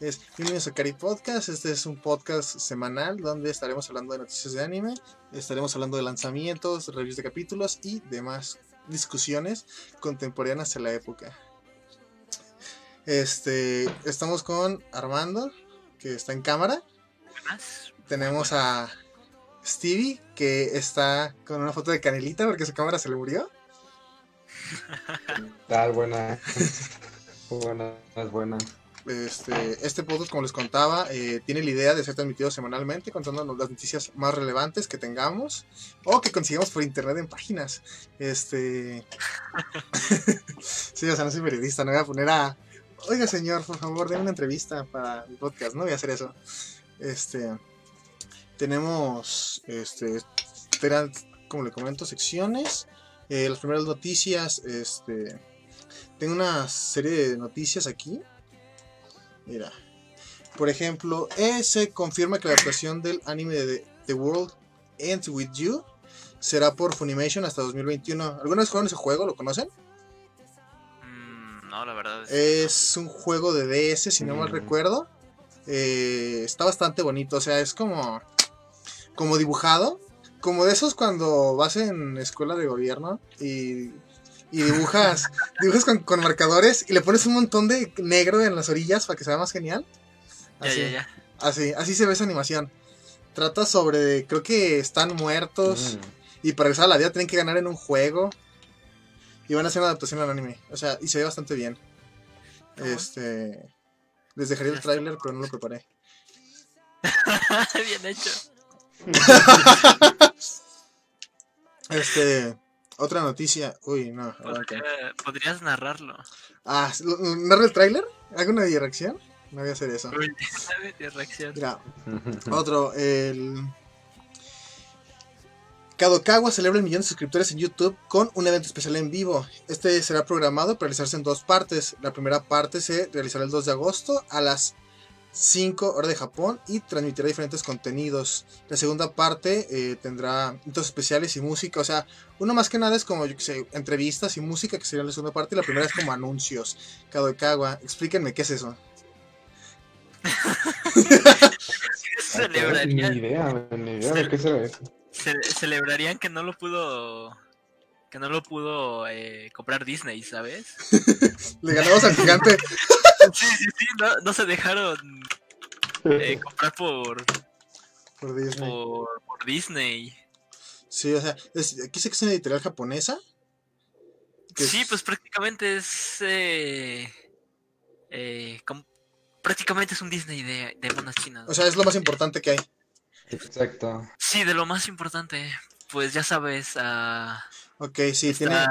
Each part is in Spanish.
Es Bienvenidos a Cari Podcast. Este es un podcast semanal donde estaremos hablando de noticias de anime, estaremos hablando de lanzamientos, reviews de capítulos y demás discusiones contemporáneas a la época. Este, estamos con Armando, que está en cámara. Tenemos a Stevie, que está con una foto de Canelita porque su cámara se le murió. Tal, buena. buena, es buena. Este, este podcast, como les contaba, eh, tiene la idea de ser transmitido semanalmente, contándonos las noticias más relevantes que tengamos o que consigamos por internet en páginas. Este. sí, o sea, no soy periodista, no voy a poner a. Oiga, señor, por favor, denme una entrevista para el podcast, no voy a hacer eso. Este. Tenemos. Este. como le comento, secciones. Eh, las primeras noticias, este. Tengo una serie de noticias aquí Mira. Por ejemplo, eh, se confirma que la adaptación del anime de The World Ends With You será por Funimation hasta 2021. ¿Alguna vez jugaron ese juego? ¿Lo conocen? Mm, no, la verdad. Es, un juego de DS, si no mal mm. recuerdo. Eh, está bastante bonito, o sea, es como, como dibujado. Como de esos cuando vas en escuela de gobierno y y dibujas, dibujas con, marcadores y le pones un montón de negro en las orillas para que sea más genial. Así, así, así se ve esa animación. Trata sobre, creo que están muertos mm. y para regresar a la vida tienen que ganar en un juego. Y van a hacer una adaptación al anime. O sea, y se ve bastante bien. Este. Les dejaría el tráiler, pero no lo preparé. bien hecho. este. Otra noticia. Uy, no. Podrías narrarlo. Ah, ¿narra el tráiler? ¿Hago una reacción? No voy a hacer eso. Mira, otro, el... Kadokawa celebra el millón de suscriptores en YouTube con un evento especial en vivo. Este será programado para realizarse en dos partes. La primera parte se realizará el 2 de agosto a las 5 horas de Japón y transmitirá diferentes contenidos. La segunda parte eh, tendrá hitos especiales y música, o sea, uno más que nada es como, yo que sé, entrevistas y música, que sería la segunda parte, y la primera es como anuncios. Kadokawa, explíquenme qué es eso. celebrarían. Ni idea, ni idea de qué se celebrarían que no lo pudo que no lo pudo eh, comprar Disney, ¿sabes? Le ganamos al gigante. Sí, sí, sí, no, se dejaron eh, comprar por, por Disney. Por, Disney. Sí, o sea, aquí sé que es una editorial japonesa. Sí, pues prácticamente es. Eh, eh, prácticamente es un Disney de, de monas chinas. O sea, es lo más importante que hay. Exacto. Sí, de lo más importante. Pues ya sabes, a. Ok, sí, tiene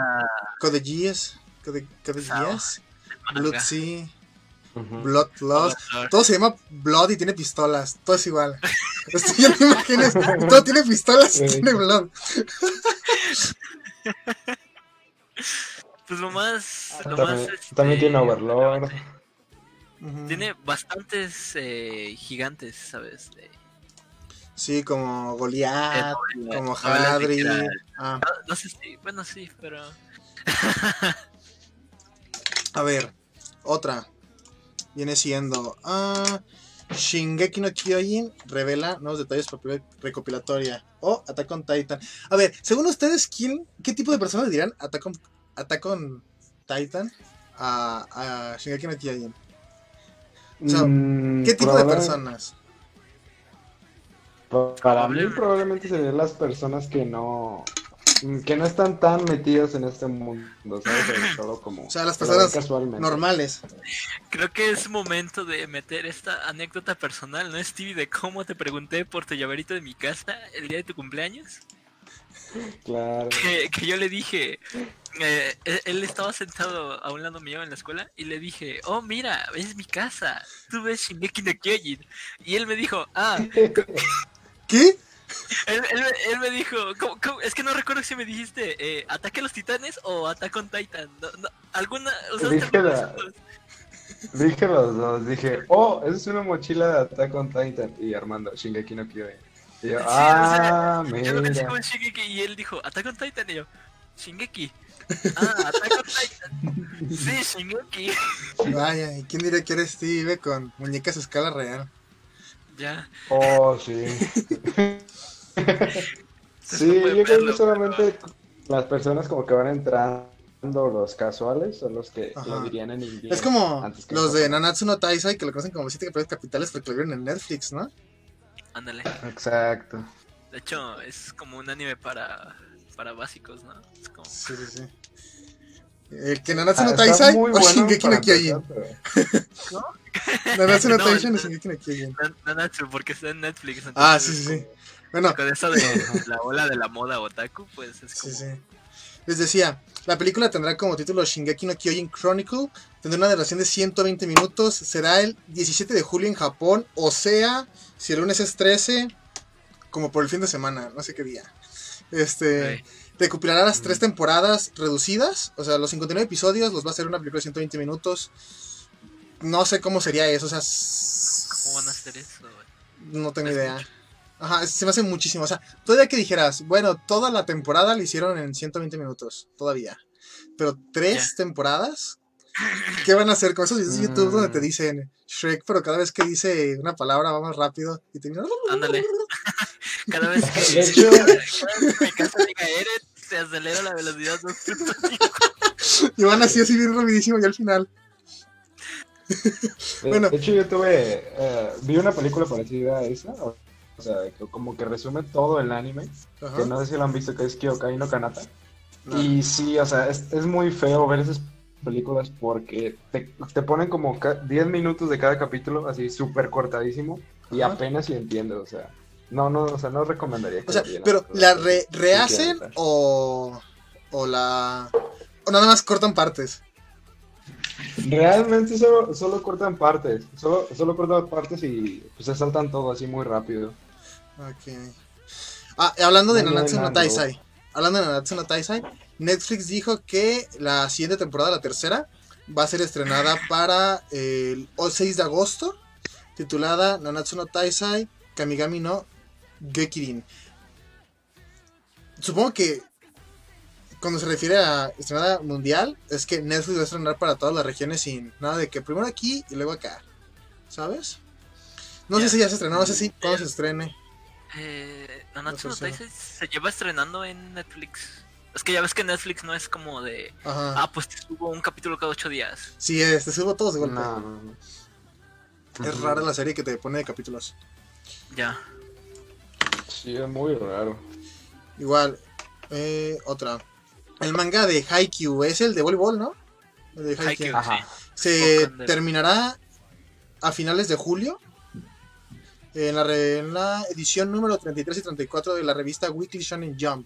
Code Geass, Code, Code Geass, Blood Sea, Blood Plus, todo se llama Blood y tiene pistolas, todo es igual. Estoy ya me imaginas, todo tiene pistolas y tiene Blood. pues lo más, lo también, más también tiene este, Overlord. Tiene bastantes eh, gigantes, ¿sabes? Sí, como Goliath, como Hadri. Ah. No, sé si, bueno, sí, pero. A ver, otra. Viene siendo. Ah, Shingeki no Kyojin revela nuevos detalles para recopilatoria. O Attack on Titan. A ver, según ustedes, ¿quién, ¿qué tipo de personas dirán Attack on, Attack on Titan a, a Shingeki no Kyojin? O sea, mm, ¿qué tipo de personas? Para mí probablemente serían las personas que no que no están tan metidos en este mundo, ¿sabes? Solo como o sea, las personas normales. Creo que es momento de meter esta anécdota personal, ¿no, Stevie? De cómo te pregunté por tu llaverito de mi casa el día de tu cumpleaños. Claro. Que, yo le dije, eh, él estaba sentado a un lado mío en la escuela y le dije, oh, mira, es mi casa, tú ves Shingeki no Kyojin. Y él me dijo, ah, ¿Qué? Él, me dijo, es que no recuerdo si me dijiste eh, ataque a los titanes o ataque con Titan. alguna. dije, dije los dos, dije, oh, esa es una mochila de Attack on Titan. Y Armando, Shingeki no Kyojin. Y yo, ah, mira. y él dijo, Attack on Titan. Y yo, Shingeki. Ah, Attack on Titan. Sí, Shingeki. Vaya, ¿y quién diría que eres Steve con muñecas a escala real? Ya. Oh, sí. sí, yo creo que solamente las personas como que van entrando, los casuales, son los que Ajá. lo dirían en inglés. Es como antes que los de. Nanatsu no Taisai que lo conocen como siete capítulos capitales porque lo vieron en Netflix, ¿no? Ándale. Exacto. De hecho, es como un anime para, para básicos, ¿no? Es como... Sí, sí, sí. El que Nanatsu Ah, no Taisai o Shingeki no Kyojin. Nanatsu no Taisai o no. Shingeki no Kyojin. Nan- Nanatsu, porque está en Netflix. Ah, sí, sí, sí. Bueno, Con eso de la ola de la moda otaku, pues es sí, como... sí. Les decía, la película tendrá como título Shingeki no Kyojin Chronicle, tendrá una duración de 120 minutos, será el 17 de julio en Japón, o sea, si el lunes es 13, como por el fin de semana, no sé qué día. Este, Ok. Recopilará las Mm. tres temporadas reducidas, o sea, los 59 episodios los va a hacer una película de 120 minutos. No sé cómo sería eso, o sea, ¿Cómo van a hacer eso? no tengo Es idea. mucho. Ajá, se me hace muchísimo. O sea, todavía que dijeras, bueno, toda la temporada la hicieron en 120 minutos, todavía. Pero tres temporadas, ¿qué van a hacer con esos videos de YouTube donde te Mm. dicen Shrek, pero cada vez que dice una palabra va más rápido y te Ándale. Cada vez que, De hecho- cada vez que mi casa diga Eren, se acelera la velocidad 2.5. y van así, así bien rapidísimo y al final. De, Bueno. de hecho, yo tuve. eh, vi una película parecida a esa. O, o sea, que como que resume todo el anime. Ajá. Que no sé si lo han visto, que es Kyokai no Kanata. No. Y sí, o sea, es, es muy feo ver esas películas porque te, te ponen como ca- 10 minutos de cada capítulo, así súper cortadísimo. Y Ajá. apenas si entiendes, o sea. No, no, o sea, no recomendaría que O sea, pero ¿la re- rehacen o, o la... o nada más cortan partes? Realmente solo, solo cortan partes, solo, solo cortan partes y pues se saltan todo así muy rápido. Ok. Ah, hablando de Nanatsu no. Taisai. Hablando de Nanatsu no Taisai, Netflix dijo que la siguiente temporada, la tercera, va a ser estrenada para el 6 de agosto, titulada Nanatsu no Taisai Kamigami no Gekirin. Supongo que cuando se refiere a estrenada mundial, es que Netflix va a estrenar para todas las regiones sin nada de que primero aquí y luego acá. ¿Sabes? No sé si ya se estrenó, no sé si cuándo se estrene. Eh, Nanatsu no No sé, se lleva estrenando en Netflix. Es que ya ves que Netflix no es como de... Ajá. Ah, pues te subo un capítulo cada ocho días. Sí, es, te subo todos de golpe. No, no, no. Es rara la serie que te pone de capítulos. Ya. Sí, es muy raro. Igual, eh, otra. El manga de Haikyuu es el de voleibol, ¿no? El de Haikyuu. Haikyuu. Ajá. Se terminará a finales de julio. En la, re- en la edición número 33 y 34 de la revista Weekly Shonen Jump.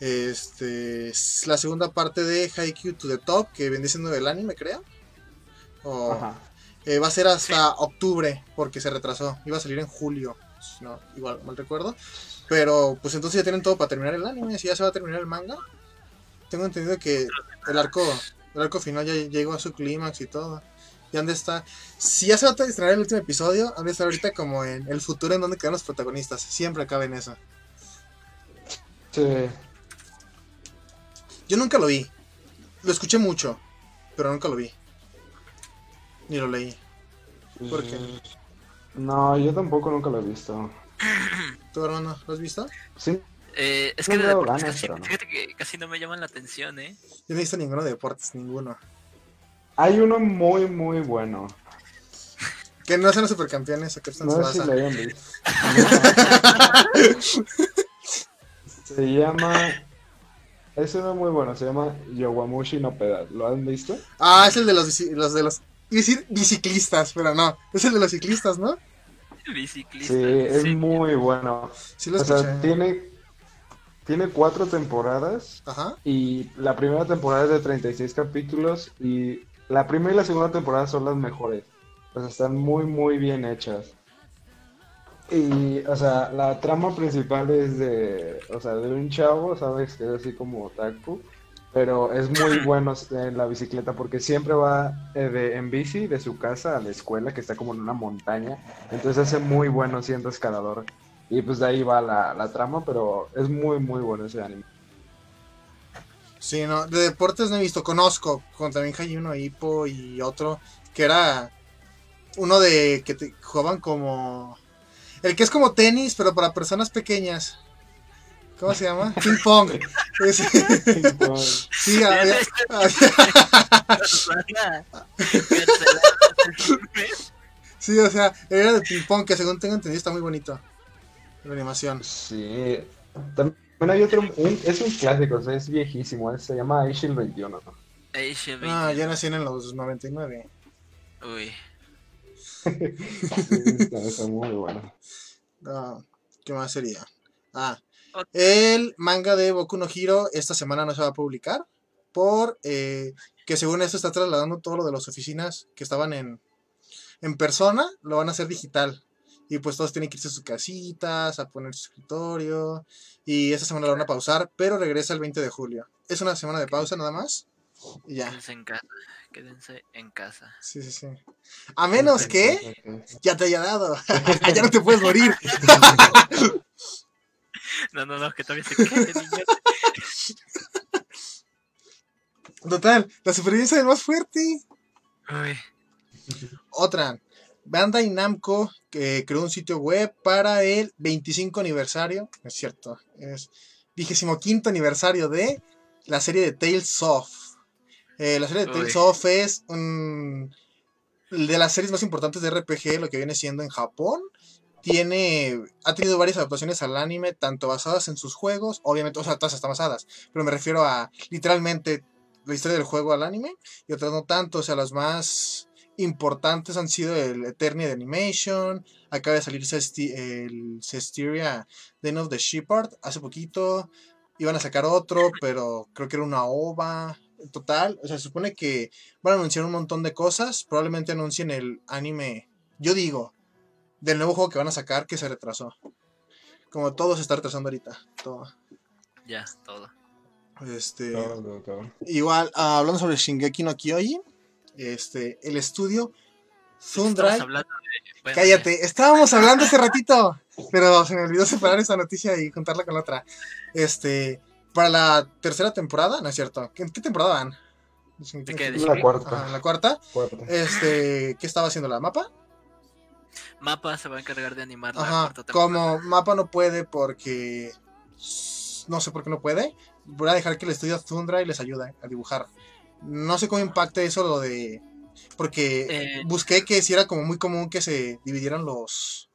Este es la segunda parte de Haikyuu to the Top, que vendría siendo el anime, creo. O- Ajá. Eh, va a ser hasta octubre, porque se retrasó. Iba a salir en julio, si no, igual mal recuerdo. Pero pues entonces ya tienen todo para terminar el anime. Si ya se va a terminar el manga, tengo entendido que el arco, el arco final ya llegó a su clímax y todo. ¿Y dónde está? Si ya se va a estrenar el último episodio, han de estar ahorita como en el futuro en donde quedan los protagonistas. Siempre acaba en eso. Sí. Yo nunca lo vi. Lo escuché mucho, pero nunca lo vi. Ni lo leí. ¿Por qué? No, yo tampoco nunca lo he visto. ¿Tú, hermano, lo has visto? Sí, Eh, es Me que de deportes ganas, casi, no. fíjate que casi no me llaman la atención, ¿eh? Yo no he visto ninguno de deportes, ninguno. hay uno muy, muy bueno. Que no sean los supercampeones, a Kirsten No sé si hayan visto. se llama. Es uno muy bueno, se llama Yowamushi no Pedal. ¿Lo han visto? Ah, es el de los, los de los. A decir biciclistas, pero no. Es el de los ciclistas, ¿no? Sí, es sí. muy bueno. Sí lo O escuché. sea, tiene, tiene cuatro temporadas Ajá. y la primera temporada es de 36 capítulos y la primera y la segunda temporada son las mejores. O sea, están muy, muy bien hechas. Y, o sea, la trama principal es de, o sea, de un chavo, ¿sabes? Que es así como otaku, pero es muy bueno en la bicicleta porque siempre va eh, de, en bici de su casa a la escuela, que está como en una montaña, entonces hace muy bueno siendo escalador. Y pues de ahí va la, la trama, pero es muy, muy bueno ese anime. Sí, no, de deportes no he visto, conozco, con también hay uno Hippo y otro, que era uno de que te jugaban como... El que es como tenis, pero para personas pequeñas. ¿Cómo se llama? Ping pong. Es- sí, había- sí, o sea, era de ping pong, que según tengo entendido está muy bonito. La animación. Sí. También hay otro, un- es un clásico, o sea, es viejísimo, se llama Ishil 21. ¿no? Ah, ya nací en los 99. Uy. Sí, está, está muy bueno. Ah, ¿Qué más sería? Ah, el manga de Boku no Hero esta semana no se va a publicar por eh, que según esto está trasladando todo lo de las oficinas que estaban en, en persona, lo van a hacer digital. Y pues todos tienen que irse a sus casitas, a poner su escritorio. Y esta semana lo van a pausar, pero regresa el 20 de julio. Es una semana de pausa nada más. Y ya. Quédense en casa. Quédense en casa. Sí, sí, sí. A menos que ya te haya dado. ya no te puedes morir. No, no, no, que todavía se quede, niño. Total, la supervivencia del más fuerte. Uy. Otra, Bandai Namco que creó un sitio web para el 25 aniversario, es cierto, es 25 aniversario de la serie de Tales of. Eh, la serie de Tales Uy. of es un, de las series más importantes de RPG, lo que viene siendo en Japón. Tiene, ha tenido varias adaptaciones al anime, tanto basadas en sus juegos, obviamente, o sea, todas están basadas, pero me refiero a literalmente la historia del juego al anime, y otras no tanto, o sea, las más importantes han sido el Eternia de Animation, acaba de salir el Cestiria Den of the Shepherd hace poquito, iban a sacar otro, pero creo que era una ova. Total, o sea, se supone que van a anunciar un montón de cosas, probablemente anuncien el anime, yo digo, del nuevo juego que van a sacar que se retrasó. Como todo se está retrasando ahorita, todo. Ya, todo. Este, Todo, todo, todo. Igual, ah, hablando sobre Shingeki no Kyoji, este, el estudio Estamos Sundrive. hablando de- bueno, Cállate, estábamos hablando hace ratito, pero se me olvidó separar esa noticia y juntarla con la otra. Este, para la tercera temporada, no es cierto. ¿En qué temporada van? ¿De qué? ¿De La cuarta. En la cuarta. cuarta. Este, ¿qué estaba haciendo la mapa? Mapa se va a encargar de animar la Ajá, cuarta temporada. como mapa no puede porque no sé por qué no puede, voy a dejar que el estudio Thundra les ayude a dibujar. No sé cómo impacta eso lo de porque Eh. busqué que si era como muy común que se dividieran los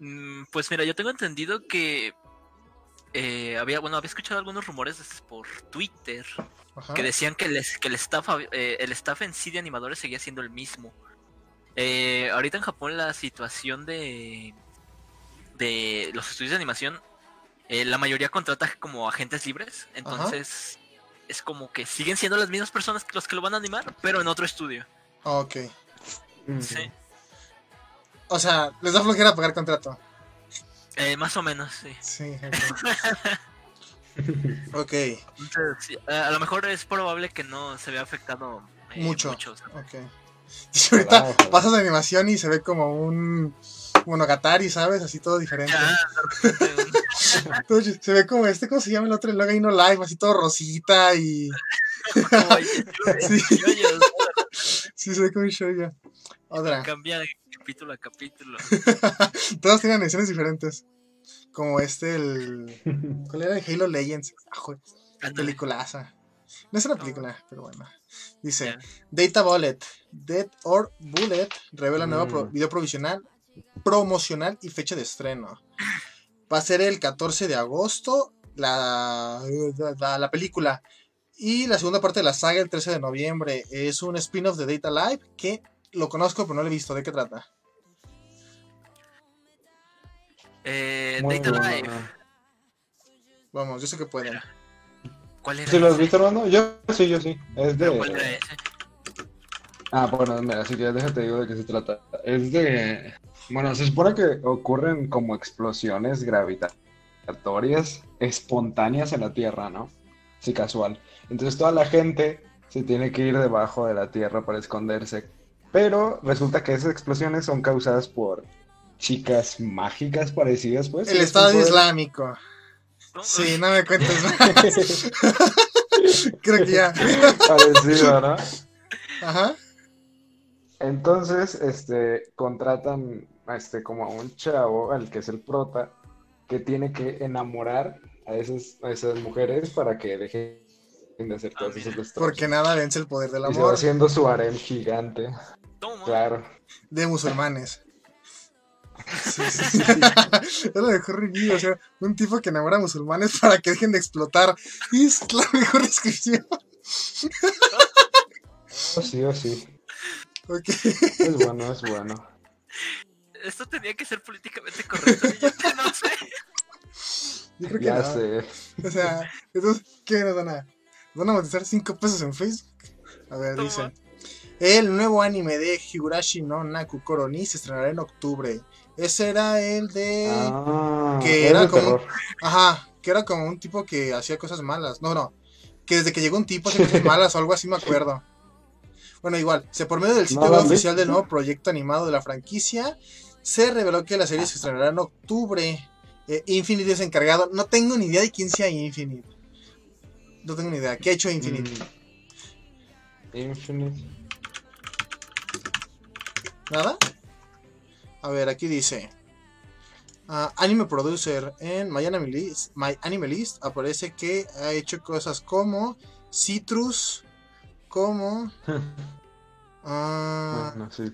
Mm, Pues mira, yo tengo entendido que eh, había, bueno, había escuchado algunos rumores por Twitter ajá, que decían que el, que el staff, eh, el staff en sí de animadores seguía siendo el mismo. Eh, ahorita en Japón la situación de de los estudios de animación, eh, la mayoría contrata como agentes libres, entonces es como que siguen siendo las mismas personas que los que lo van a animar, pero en otro estudio. Ok. Mm. Sí, O sea, les da flojera pagar contrato. Eh, más o menos, sí. Sí. Ok. ok. Entonces, sí, a lo mejor es probable que no se vea afectado eh, Mucho. mucho, o sea, Ok. Dice, ahorita ojalá. pasas de animación y se ve como un monogatari, ¿sabes? Así todo diferente. Entonces, se ve como este, ¿cómo se llama el otro? El Loga No Live, así todo rosita y. Sí. Sí, se ve como un show ya. Otra. cambia de capítulo a capítulo. Todas tienen ediciones diferentes. Como este, el. ¿Cuál era? El Halo Legends. Ah, peliculaza. No es una película, pero bueno. Dice. Data Bullet. Dead or Bullet revela nuevo Mm. pro- video provisional, promocional y fecha de estreno. Va a ser el 14 de agosto la, la, la película. Y la segunda parte de la saga el 13 de noviembre. Es un spin-off de Data Live que lo conozco pero no lo he visto. ¿De qué trata? Eh, Data bueno. Life. Vamos, yo sé que pueden. ¿Cuál era? ¿Sí lo has visto, hermano? Yo sí, yo sí. Es Pero ¿Cuál era de... ese? Ah, bueno, mira, así que déjate digo de qué se trata. Es de... Bueno, se supone que ocurren como explosiones gravitatorias espontáneas en la Tierra, ¿no? Sí, casual. Entonces toda la gente se tiene que ir debajo de la Tierra para esconderse. Pero resulta que esas explosiones son causadas por chicas mágicas parecidas, pues. El Estado Islámico. Sí, no me cuentes más. Creo que ya. Parecido, ¿no? Ajá. Entonces, este, contratan este, como a un chavo, al que es el prota, que tiene que enamorar a esas, a esas mujeres para que dejen de hacer Ah, esos mira. destrozos. Porque nada vence el poder del Y se va amor haciendo su harem gigante. Toma. Claro. de musulmanes. Sí, sí, sí. Es la mejor review, o sea, un tipo que enamora a musulmanes para que dejen de explotar. Y es la mejor descripción. Oh, sí, oh, sí. Ok. Es bueno, es bueno. Esto tenía que ser políticamente correcto. y yo no sé. Yo creo que Ya no. sé. O sea, entonces, ¿qué nos van a? ¿Nos van a monetizar 5 pesos en Facebook? A ver, Toma. dice. El nuevo anime de Higurashi no Naku Koroni se estrenará en octubre. Ese era el de. Ah, que era como- terror. Ajá, que era como un tipo que hacía cosas malas. No, no. Que desde que llegó un tipo hacía cosas malas o algo así me acuerdo. Bueno, igual, se por medio del sitio ¿No oficial del nuevo proyecto animado de la franquicia, se reveló que la serie se estrenará en octubre. Eh, Infinite es encargado. No tengo ni idea de quién sea Infinite. No tengo ni idea. ¿Qué ha hecho Infinite? Mm. Infinite. ¿Nada? A ver, aquí dice. ah, anime Producer en My Anime, List, My Anime List aparece que ha hecho cosas como Citrus, como... ah, Bueno, sí.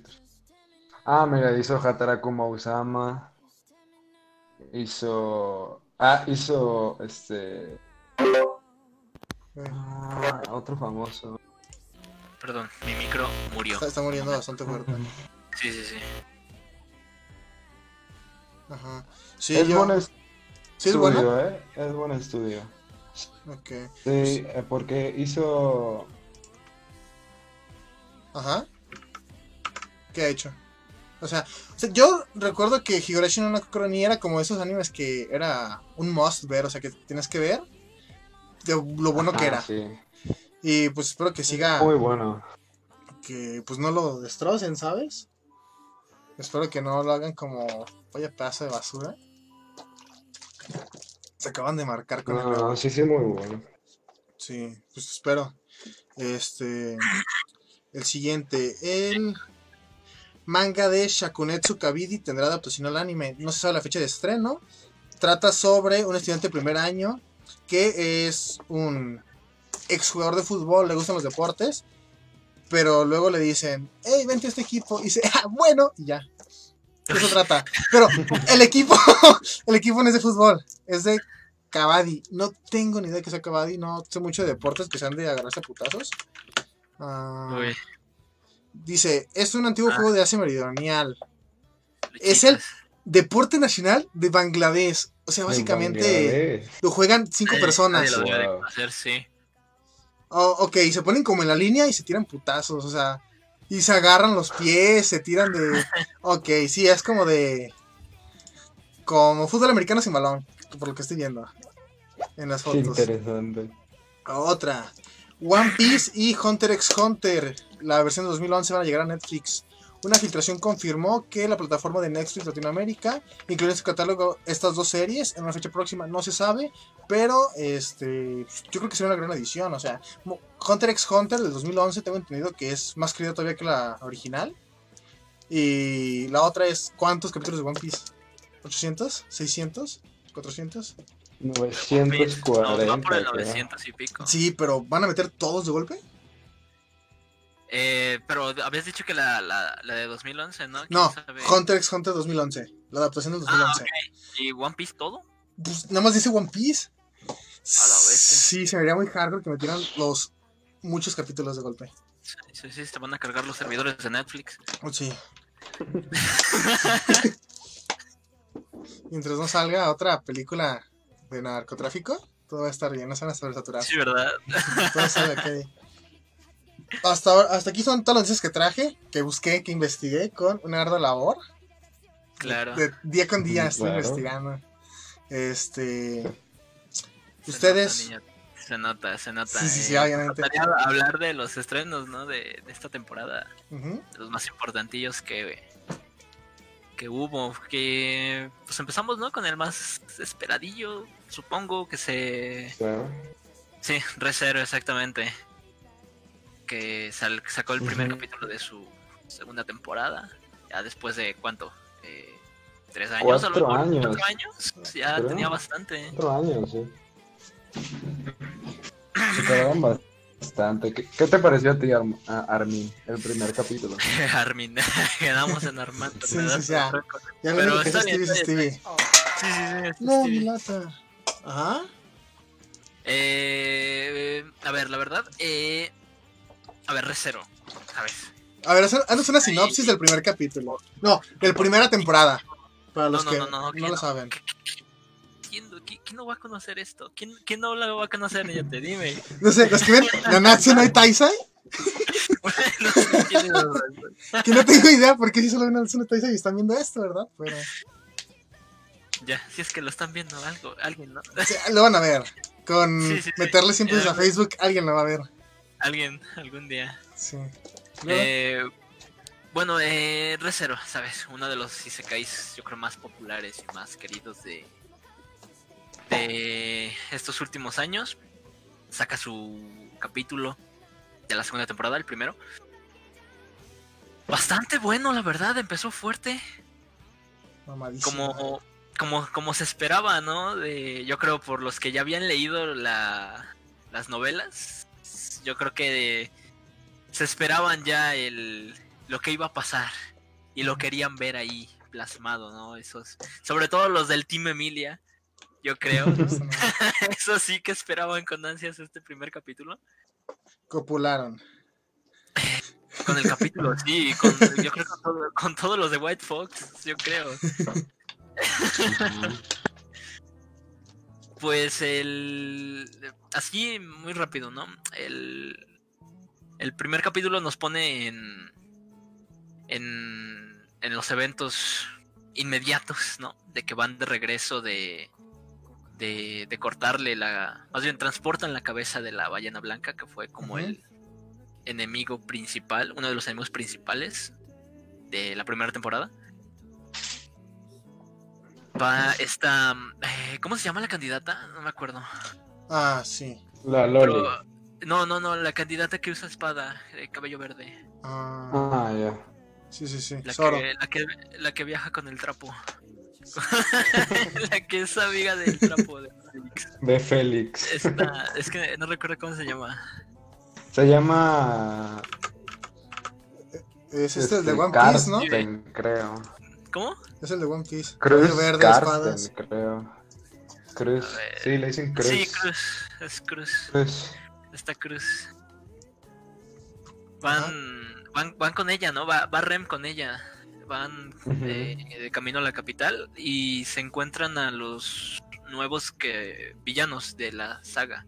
Ah, mira, hizo Hataraku Mausama. Hizo. Ah, hizo este. Ah, otro famoso. Perdón, mi micro murió. está, está muriendo bastante fuerte. Sí, sí, sí. Ajá. Sí, es yo- buen ¿Sí es estudio, bueno? ¿eh? Es buen estudio. Ok. Sí, eh, porque hizo. Ajá. ¿Qué ha hecho? O sea, o sea, yo recuerdo que Higurashi no Naku ni era como esos animes que era un must ver, o sea, que tienes que ver de lo bueno que era. Sí. Y pues espero que siga, Muy bueno. que pues no lo destrocen, ¿sabes? Espero que no lo hagan como vaya pedazo de basura. Se acaban de marcar con el sí, sí, muy bueno. Sí, pues espero. Este. El siguiente. El manga de Shakunetsu Kabidi tendrá adaptación al anime. No se sabe la fecha de estreno. Trata sobre un estudiante de primer año que es un exjugador de fútbol, le gustan los deportes. Pero luego le dicen, hey, vente a este equipo. Y dice, ah, bueno, y ya. Eso trata. Pero el equipo, el equipo no es de fútbol, es de Kabaddi. No tengo ni idea de que sea Kabaddi, no sé mucho de deportes que sean de agarrarse a putazos. Ah, dice, es un antiguo Ah. juego de Asia Meridional. Es el-. Deporte nacional de Bangladesh. O sea, básicamente lo juegan cinco personas. Wow. conocer, sí. Oh, ok, se ponen como en la línea y se tiran putazos, o sea, y se agarran los pies, se tiran de... Ok, sí, es como de... Como fútbol americano sin balón, por lo que estoy viendo en las Qué fotos. interesante. Otra. One Piece y Hunter x Hunter, la versión de 2011 van a llegar a Netflix. Una filtración confirmó que la plataforma de Netflix Latinoamérica incluye en su catálogo estas dos series en una fecha próxima, no se sabe, pero este yo creo que será una gran edición, o sea, Hunter x Hunter del 2011 tengo entendido que es más querida todavía que la original. Y la otra es ¿cuántos capítulos de One Piece? ¿800? ¿600? ¿400? 940. No, va por el creo. 900 y pico. Sí, pero ¿van a meter todos de golpe? Eh, pero habías dicho que la, la, la de 2011, ¿no? ¿Quién No, sabe? Hunter x Hunter 2011. La adaptación del 2011. Ah. ¿Y One Piece todo? Pues nada más dice One Piece. A la bestia. Sí, se me vería muy hardcore que metieran los muchos capítulos de golpe. Sí, sí, sí, se van a cargar los servidores de Netflix. Oh, Sí. Mientras no salga otra película de narcotráfico, todo va a estar bien, no se van a sobresaturar. Sí, ¿verdad? Todo sale. Hasta, ahora- hasta aquí son todas las noticias que traje, que busqué, que investigué con una ardua labor. Claro. De día con día estoy claro. investigando. Este. Se Ustedes. nota, se nota, se nota. Sí, sí, sí, eh. obviamente. Me gustaría hablar de los estrenos, ¿no? De, de esta temporada. De los más importantillos que, que hubo. Que pues empezamos, ¿no? Con el más esperadillo, supongo que se Claro. Sí, Recero, exactamente. Que sal- sacó el primer capítulo de su segunda temporada. Ya después de cuánto? Eh, ¿Tres años? a lo Cuatro mejor? años. ¿Cuatro años? Ya Creo. tenía bastante. Cuatro años, sí. Se tardaron bastante. ¿Qué, qué te pareció a ti, a Armin, el primer capítulo? Armin, quedamos en Armando. Sí, da sí, ya. Pero está bien, Stevie. Sí, sí, sí. No, mi lata. Ajá. Eh, a ver, la verdad, eh, a ver, Recero, ¿sabes? A ver, haz- haznos una sinopsis del primer capítulo. No, del primera temporada. Para los No, no, que no, no, no, lo no. saben. ¿Quién, quién- quién no va a conocer esto? ¿Quién, quién no lo va a conocer? Ya te dime. No sé, los que ven Nanatsu no Taisai, es el- que no tengo idea por qué si solo ven Nanatsu no Taisai y están viendo esto, ¿verdad? Pero Ya, si es que lo están viendo algo, alguien, ¿no? sea, lo van a ver. Con Sí, sí, sí. meterle siempre a Facebook, alguien lo va a ver. Alguien, algún día. Sí. Eh, bueno, eh, Recero, ¿sabes? Uno de los isekais, yo creo, más populares y más queridos de, de estos últimos años. Saca su capítulo de la segunda temporada, el primero. Bastante bueno, la verdad, empezó fuerte. Como, como, como se esperaba, ¿no? De, yo creo por los que ya habían leído la, las novelas. Yo creo que se esperaban ya el lo que iba a pasar y lo querían ver ahí plasmado, ¿no? Esos, sobre todo los del Team Emilia, yo creo. No. Eso sí que esperaban con ansias este primer capítulo. Copularon. Con el capítulo, sí, con, yo creo con, todo- con todos los de White Fox, yo creo. Pues el. Así, muy rápido, ¿no? El. El primer capítulo nos pone en. En. En los eventos inmediatos, ¿no? De que van de regreso de. De, de cortarle la. Más bien, transportan la cabeza de la ballena blanca, que fue como el enemigo principal, uno de los enemigos principales de la primera temporada. Va esta. eh, ¿Cómo se llama la candidata? No me acuerdo. Ah, sí. La Loli. Pero, no, no, no, la candidata que usa espada, de cabello verde. Ah, Ah, ya. sí, sí, sí. La Zoro. que, la, que, la que viaja con el trapo. la que es amiga del trapo de Félix. De Félix. Esta- es que no recuerdo cómo se llama. Se llama. Es este el de One Karsten, Piece, ¿no? creo. ¿Cómo? Es el de One Piece. Cruz verde, Karsten, espadas. creo. Cruz. Sí, le dicen Cruz. Sí, Cruz. Es Cruz. Cruz. Esta Cruz. Van, van, van con ella, ¿no? Va, va Rem con ella. Van eh, de camino a la capital y se encuentran a los nuevos que villanos de la saga.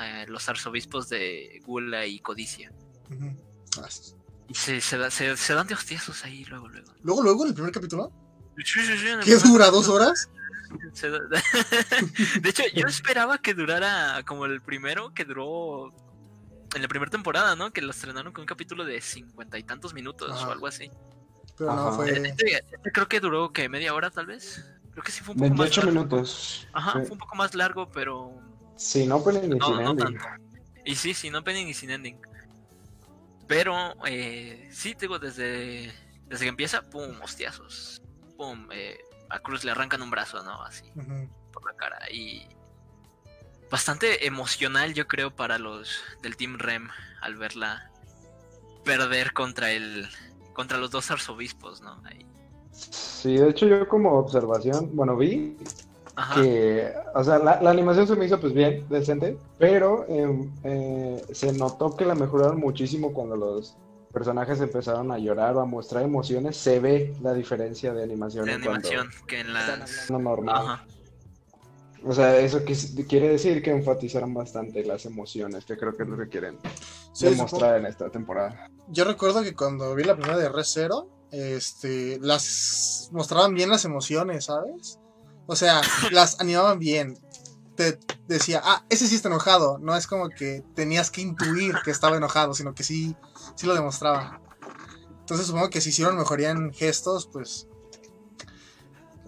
eh, los arzobispos de Gula y Codicia. Ah, Y se, se, da- se- se dan de hostiazos ahí luego, luego. Luego, luego, en el primer capítulo. Sí, sí, sí, en el ¿Qué dura? ¿Dos horas? De hecho, yo esperaba que durara como el primero, que duró en la primera temporada, ¿no? Que lo estrenaron con un capítulo de cincuenta y tantos minutos o algo así. Pero no, Ajá. fue. Este, este creo que duró que media hora tal vez. Creo que sí fue un poco más 28 largo. minutos. Ajá, Sí. fue un poco más largo, pero Sí, no ni no, sin no ending. tanto. Y sí, sí, no opening y sin ending. Pero eh, sí, digo, desde, desde que empieza, pum, hostiazos. Pum, eh, a Cruz le arrancan un brazo, ¿no? Así. Por la cara y bastante emocional yo creo para los del Team Rem al verla perder contra el contra los dos arzobispos, ¿no? Ahí. Sí, de hecho yo como observación, bueno, vi Ajá. que, o sea, la, la animación se me hizo pues bien, decente, pero eh, eh, se notó que la mejoraron muchísimo cuando los personajes empezaron a llorar o a mostrar emociones, se ve la diferencia de animación. de animación que en hablando normal. Ajá. O sea, eso quis- quiere decir que enfatizaron bastante las emociones, que creo que es lo que quieren Sí, demostrar en esta temporada. Yo recuerdo que cuando vi la primera de Red Zero, este, las mostraban bien las emociones, ¿sabes? O sea, las animaban bien. Te decía, ah, ese sí está enojado. No es como que tenías que intuir que estaba enojado, sino que sí, sí lo demostraba. Entonces supongo que si hicieron mejoría en gestos, pues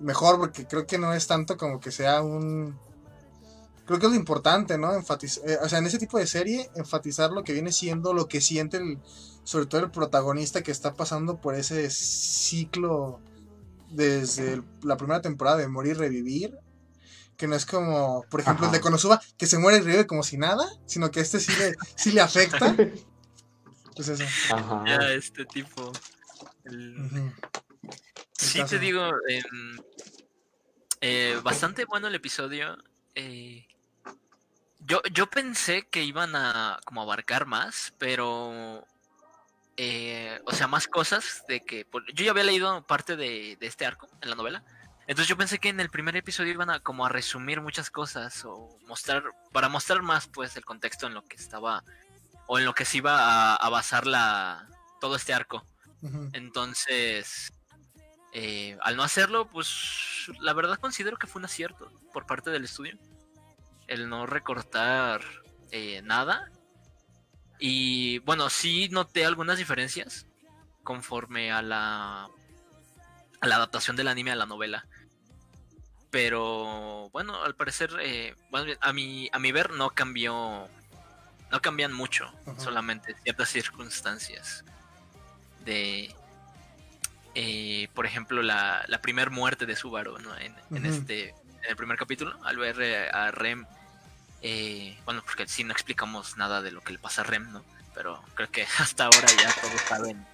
mejor, porque creo que no es tanto como que sea un creo que es lo importante, ¿no? Enfatizar, o sea, en ese tipo de serie, enfatizar lo que viene siendo, lo que siente el, sobre todo el protagonista que está pasando por ese ciclo desde el- la primera temporada de morir y revivir. Que no es como, por ejemplo, el de Ajá. Konosuba, que se muere y revive como si nada, sino que este sí le, sí le afecta. Pues eso. Ajá. Ya este tipo. el-. Sí, caso. te digo, em, eh, bastante bueno el episodio. eh, yo, yo pensé que iban a como abarcar más, pero... eh, o sea, más cosas de que... por- yo ya había leído parte de, de este arco en la novela. Entonces yo pensé que en el primer episodio iban a como a resumir muchas cosas o mostrar, para mostrar más pues el contexto en lo que estaba, o en lo que se iba a, a basar la, todo este arco. Entonces, eh, al no hacerlo, pues la verdad considero que fue un acierto por parte del estudio. El no recortar eh, nada. Y bueno, sí noté algunas diferencias conforme a la, a la adaptación del anime a la novela. Pero bueno, al parecer, eh, a mi, a mi ver, no cambió. No cambian mucho, Ajá. solamente ciertas circunstancias de, eh, por ejemplo, la, la primer muerte de Subaru, ¿no? En, este, en el primer capítulo, al ver eh, a Rem, eh, bueno, porque sí no explicamos nada de lo que le pasa a Rem, ¿no? Pero creo que hasta ahora ya todos saben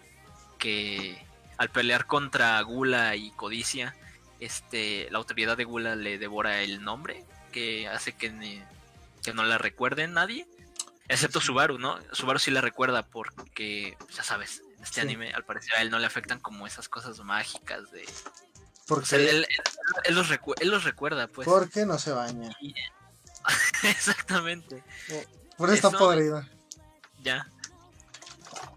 que al pelear contra Gula y Codicia, este, la autoridad de Gula le devora el nombre, que hace que, ne- que no la recuerde nadie. Excepto Subaru, ¿no? Subaru sí la recuerda porque, ya sabes, este Sí. anime al parecer a él no le afectan como esas cosas mágicas de... Porque, O sea, él, él- él los, recu- él los recuerda, pues. porque no se baña. Exactamente, Por eso está podrida. ya.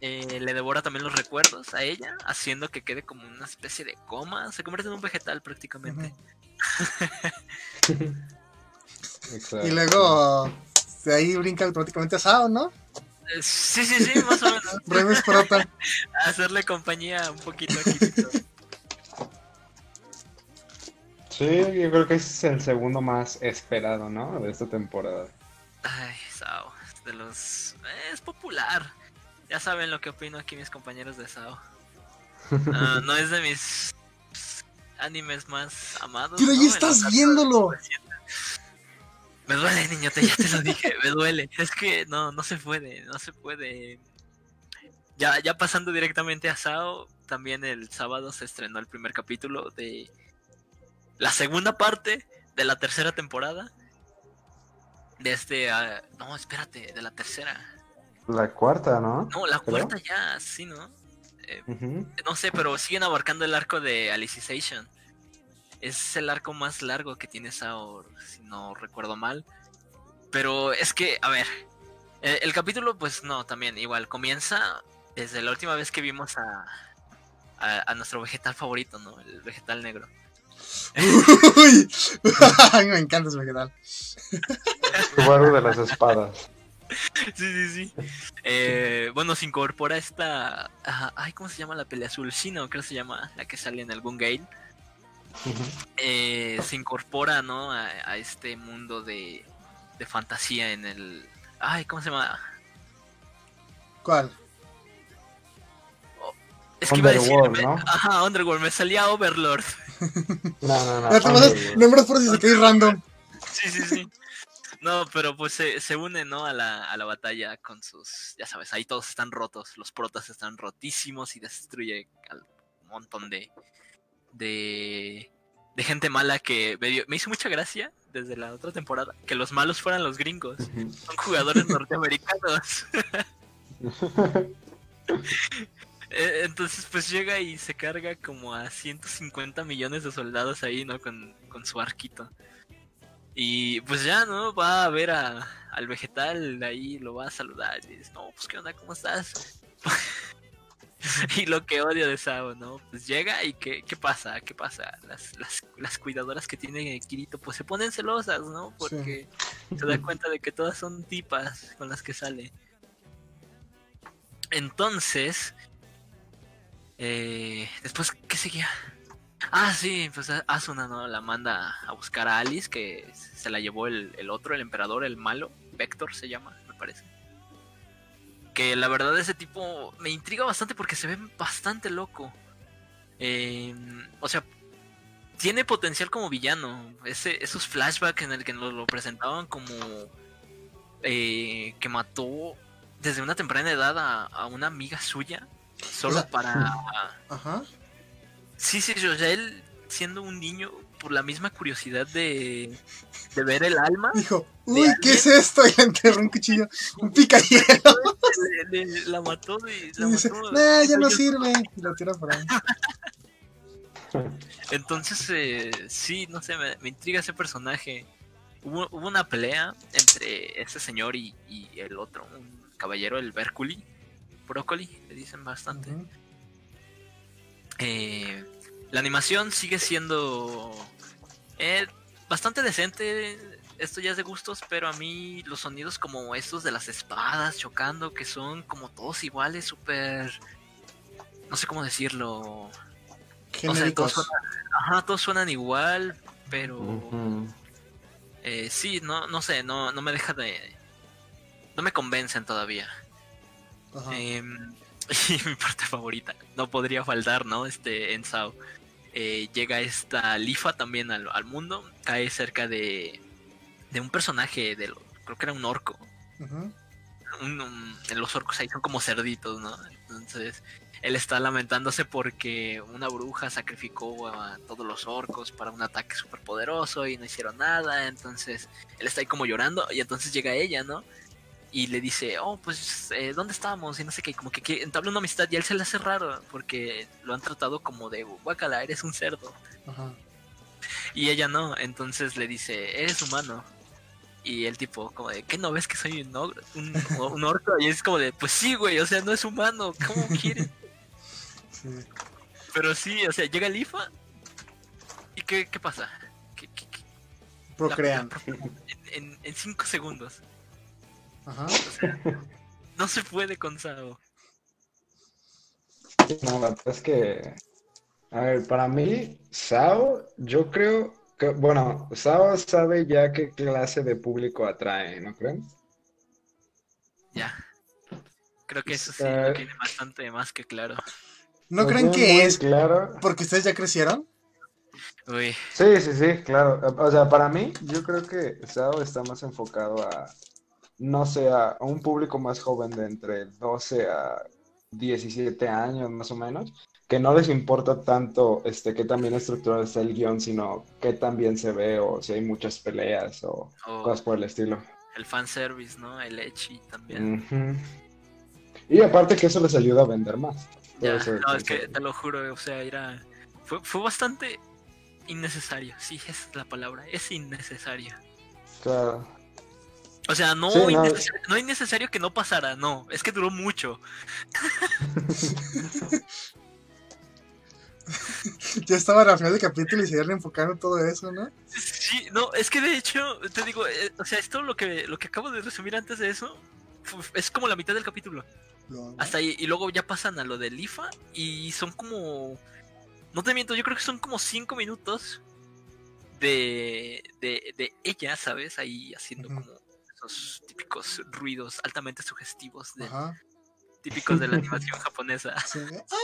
Eh, le devora también los recuerdos a ella, haciendo que quede como una especie de coma. Se convierte en un vegetal prácticamente. Y luego de ahí brinca automáticamente a Sao, ¿no? Sí, sí, sí, más o menos. Remes prota. Hacerle compañía un poquito a Kirito. Sí, yo creo que ese es el segundo más esperado, ¿no? De esta temporada. Ay, Sao, es de los... eh, es popular. Ya saben lo que opino aquí mis compañeros de Sao. No es de mis animes más amados. Pero ¿no? ya estás viéndolo. Me duele, niñote, ya te lo dije, me duele. Es que no, no se puede, no se puede. Ya, ya pasando directamente a Sao, también el sábado se estrenó el primer capítulo de la segunda parte de la tercera temporada. De este, ah, no, espérate, de la tercera. La cuarta, ¿no? No, la cuarta ya, sí, ¿no? Eh, no sé, pero siguen abarcando el arco de Alicization. Es el arco más largo que tiene Sao, si no recuerdo mal. Pero es que, a ver, eh, el capítulo, pues no, también igual comienza desde la última vez que vimos a, a, a nuestro vegetal favorito, ¿no? El vegetal negro. Uy. Ay, me encanta ese vegetal. Subaru de las espadas. Sí, sí, sí. Eh, bueno, se incorpora esta. ajá, ay, ¿cómo se llama la pelea azul? Sí, no, creo que se llama la que sale en algún Eh, se incorpora, ¿no? A, a este mundo de, de fantasía en el... Ay, ¿cómo se llama? ¿Cuál? Es que iba a decir... Me- ¿no? Ajá, Underworld, me salía Overlord. No, no, no. Te nombres por si se cae random. Sí, sí, sí. No, pero pues se, se une, ¿no? A la, a la batalla con sus... Ya sabes, ahí todos están rotos. Los protas están rotísimos y destruye al montón de... De... De gente mala que me, dio- me hizo mucha gracia desde la otra temporada. Que los malos fueran los gringos. Son jugadores norteamericanos. Eh, Entonces pues llega y se carga como a 150 millones de soldados ahí, ¿no? Con, con su arquito. Y pues ya, ¿no? Va a ver a, al vegetal ahí, lo va a saludar y dice, no, pues qué onda, ¿cómo estás? y lo que odio de Sao, ¿no? Pues llega y ¿qué, qué pasa? ¿Qué pasa? Las, las, las cuidadoras que tiene Kirito pues se ponen celosas, ¿no? Porque se da cuenta de que todas son tipas con las que sale. Entonces, eh, después, ¿qué seguía? Ah, sí, pues Asuna, ¿no? La manda a buscar a Alice, que se la llevó el, el otro, el emperador, el malo. Vector se llama, me parece. Que la verdad ese tipo me intriga bastante porque se ve bastante loco. Eh, o sea, tiene potencial como villano. Ese, esos flashbacks en el que nos lo presentaban como eh, que mató desde una temprana edad a, a una amiga suya. Solo O sea, para... Ajá. Sí, sí, o sea, él siendo un niño, por la misma curiosidad de, de ver el alma, Dijo, ¿De uy, ¿qué es esto? Y le enterró un cuchillo, un le- le- la mató y la Y dice, mató. nah, ya no sirve. Y lo tira por ahí. Entonces, eh, sí, no sé, me, me intriga ese personaje. Hubo, hubo una pelea entre ese señor y, y el otro, un caballero, el Berculi, Brócoli, le dicen bastante. Eh, la animación sigue siendo eh, bastante decente. Esto ya es de gustos, pero a mí los sonidos como estos de las espadas chocando, que son como todos iguales, súper... No sé cómo decirlo. O sea, todos suenan, ajá, todos suenan igual, pero eh, sí, no, no sé, no, no me deja de... No me convencen todavía. Ajá. Em, y mi parte favorita, no podría faltar, ¿no? Este, en Sao. Eh, llega esta Lifa también al, al mundo, cae cerca de, de un personaje, de creo que era un orco. Un- un- los orcos ahí son como cerditos, ¿no? Entonces, él está lamentándose porque una bruja sacrificó a todos los orcos para un ataque súper poderoso y no hicieron nada. Entonces, él está ahí como llorando y entonces llega ella, ¿no? Y le dice, oh, pues, eh, ¿dónde estamos? Y no sé qué, como que, que entabla una amistad y a él se le hace raro porque lo han tratado como de, guacala, eres un cerdo. Ajá. Y ella no, entonces le dice, eres humano. Y el tipo, como de, ¿qué no ves que soy un, ogro- un, un orco? Y es como de, pues sí, güey, o sea, no es humano, ¿cómo quieres? Sí. Pero sí, o sea, llega el IFA. ¿Y qué, qué pasa? ¿Qué- qué- qué? Procrean. La- la- en, en, en cinco segundos. Ajá. No se puede con Sao. No, la verdad es que, a ver, para mí, Sao, yo creo que, bueno, Sao sabe ya qué clase de público atrae, ¿no creen? Ya. Creo que eso sí lo tiene bastante más que claro. ¿No creen que es claro? porque ustedes ya crecieron? Uy, Sí, sí, sí, claro. O sea, para mí, yo creo que Sao está más enfocado a, no sé, a un público más joven de entre 12 a 17 años, más o menos, que no les importa tanto este, qué tan bien estructurado está el guion, sino qué tan bien se ve o si hay muchas peleas o cosas por el estilo. el fanservice, ¿no? El Echi también. Y aparte que eso les ayuda a vender más. Ya, no, es que te lo juro, o sea, era. Fue, fue bastante innecesario, sí, esa es la palabra, es innecesario. Claro. O sea, no, Sí, no, innecesario, no innecesario que no pasara, no, es que duró mucho. Ya estaban al final del capítulo y se iban enfocando todo eso, ¿no? Sí, no, es que de hecho, te digo, eh, o sea, esto lo que, lo que acabo de resumir antes de eso es como la mitad del capítulo. Lo- Hasta ahí, y luego ya pasan a lo del IFA y son como. No te miento, yo creo que son como 5 minutos de, de, de ella, ¿sabes? Ahí haciendo como esos típicos ruidos altamente sugestivos, de- típicos de la animación japonesa. Sí. ¡Ah!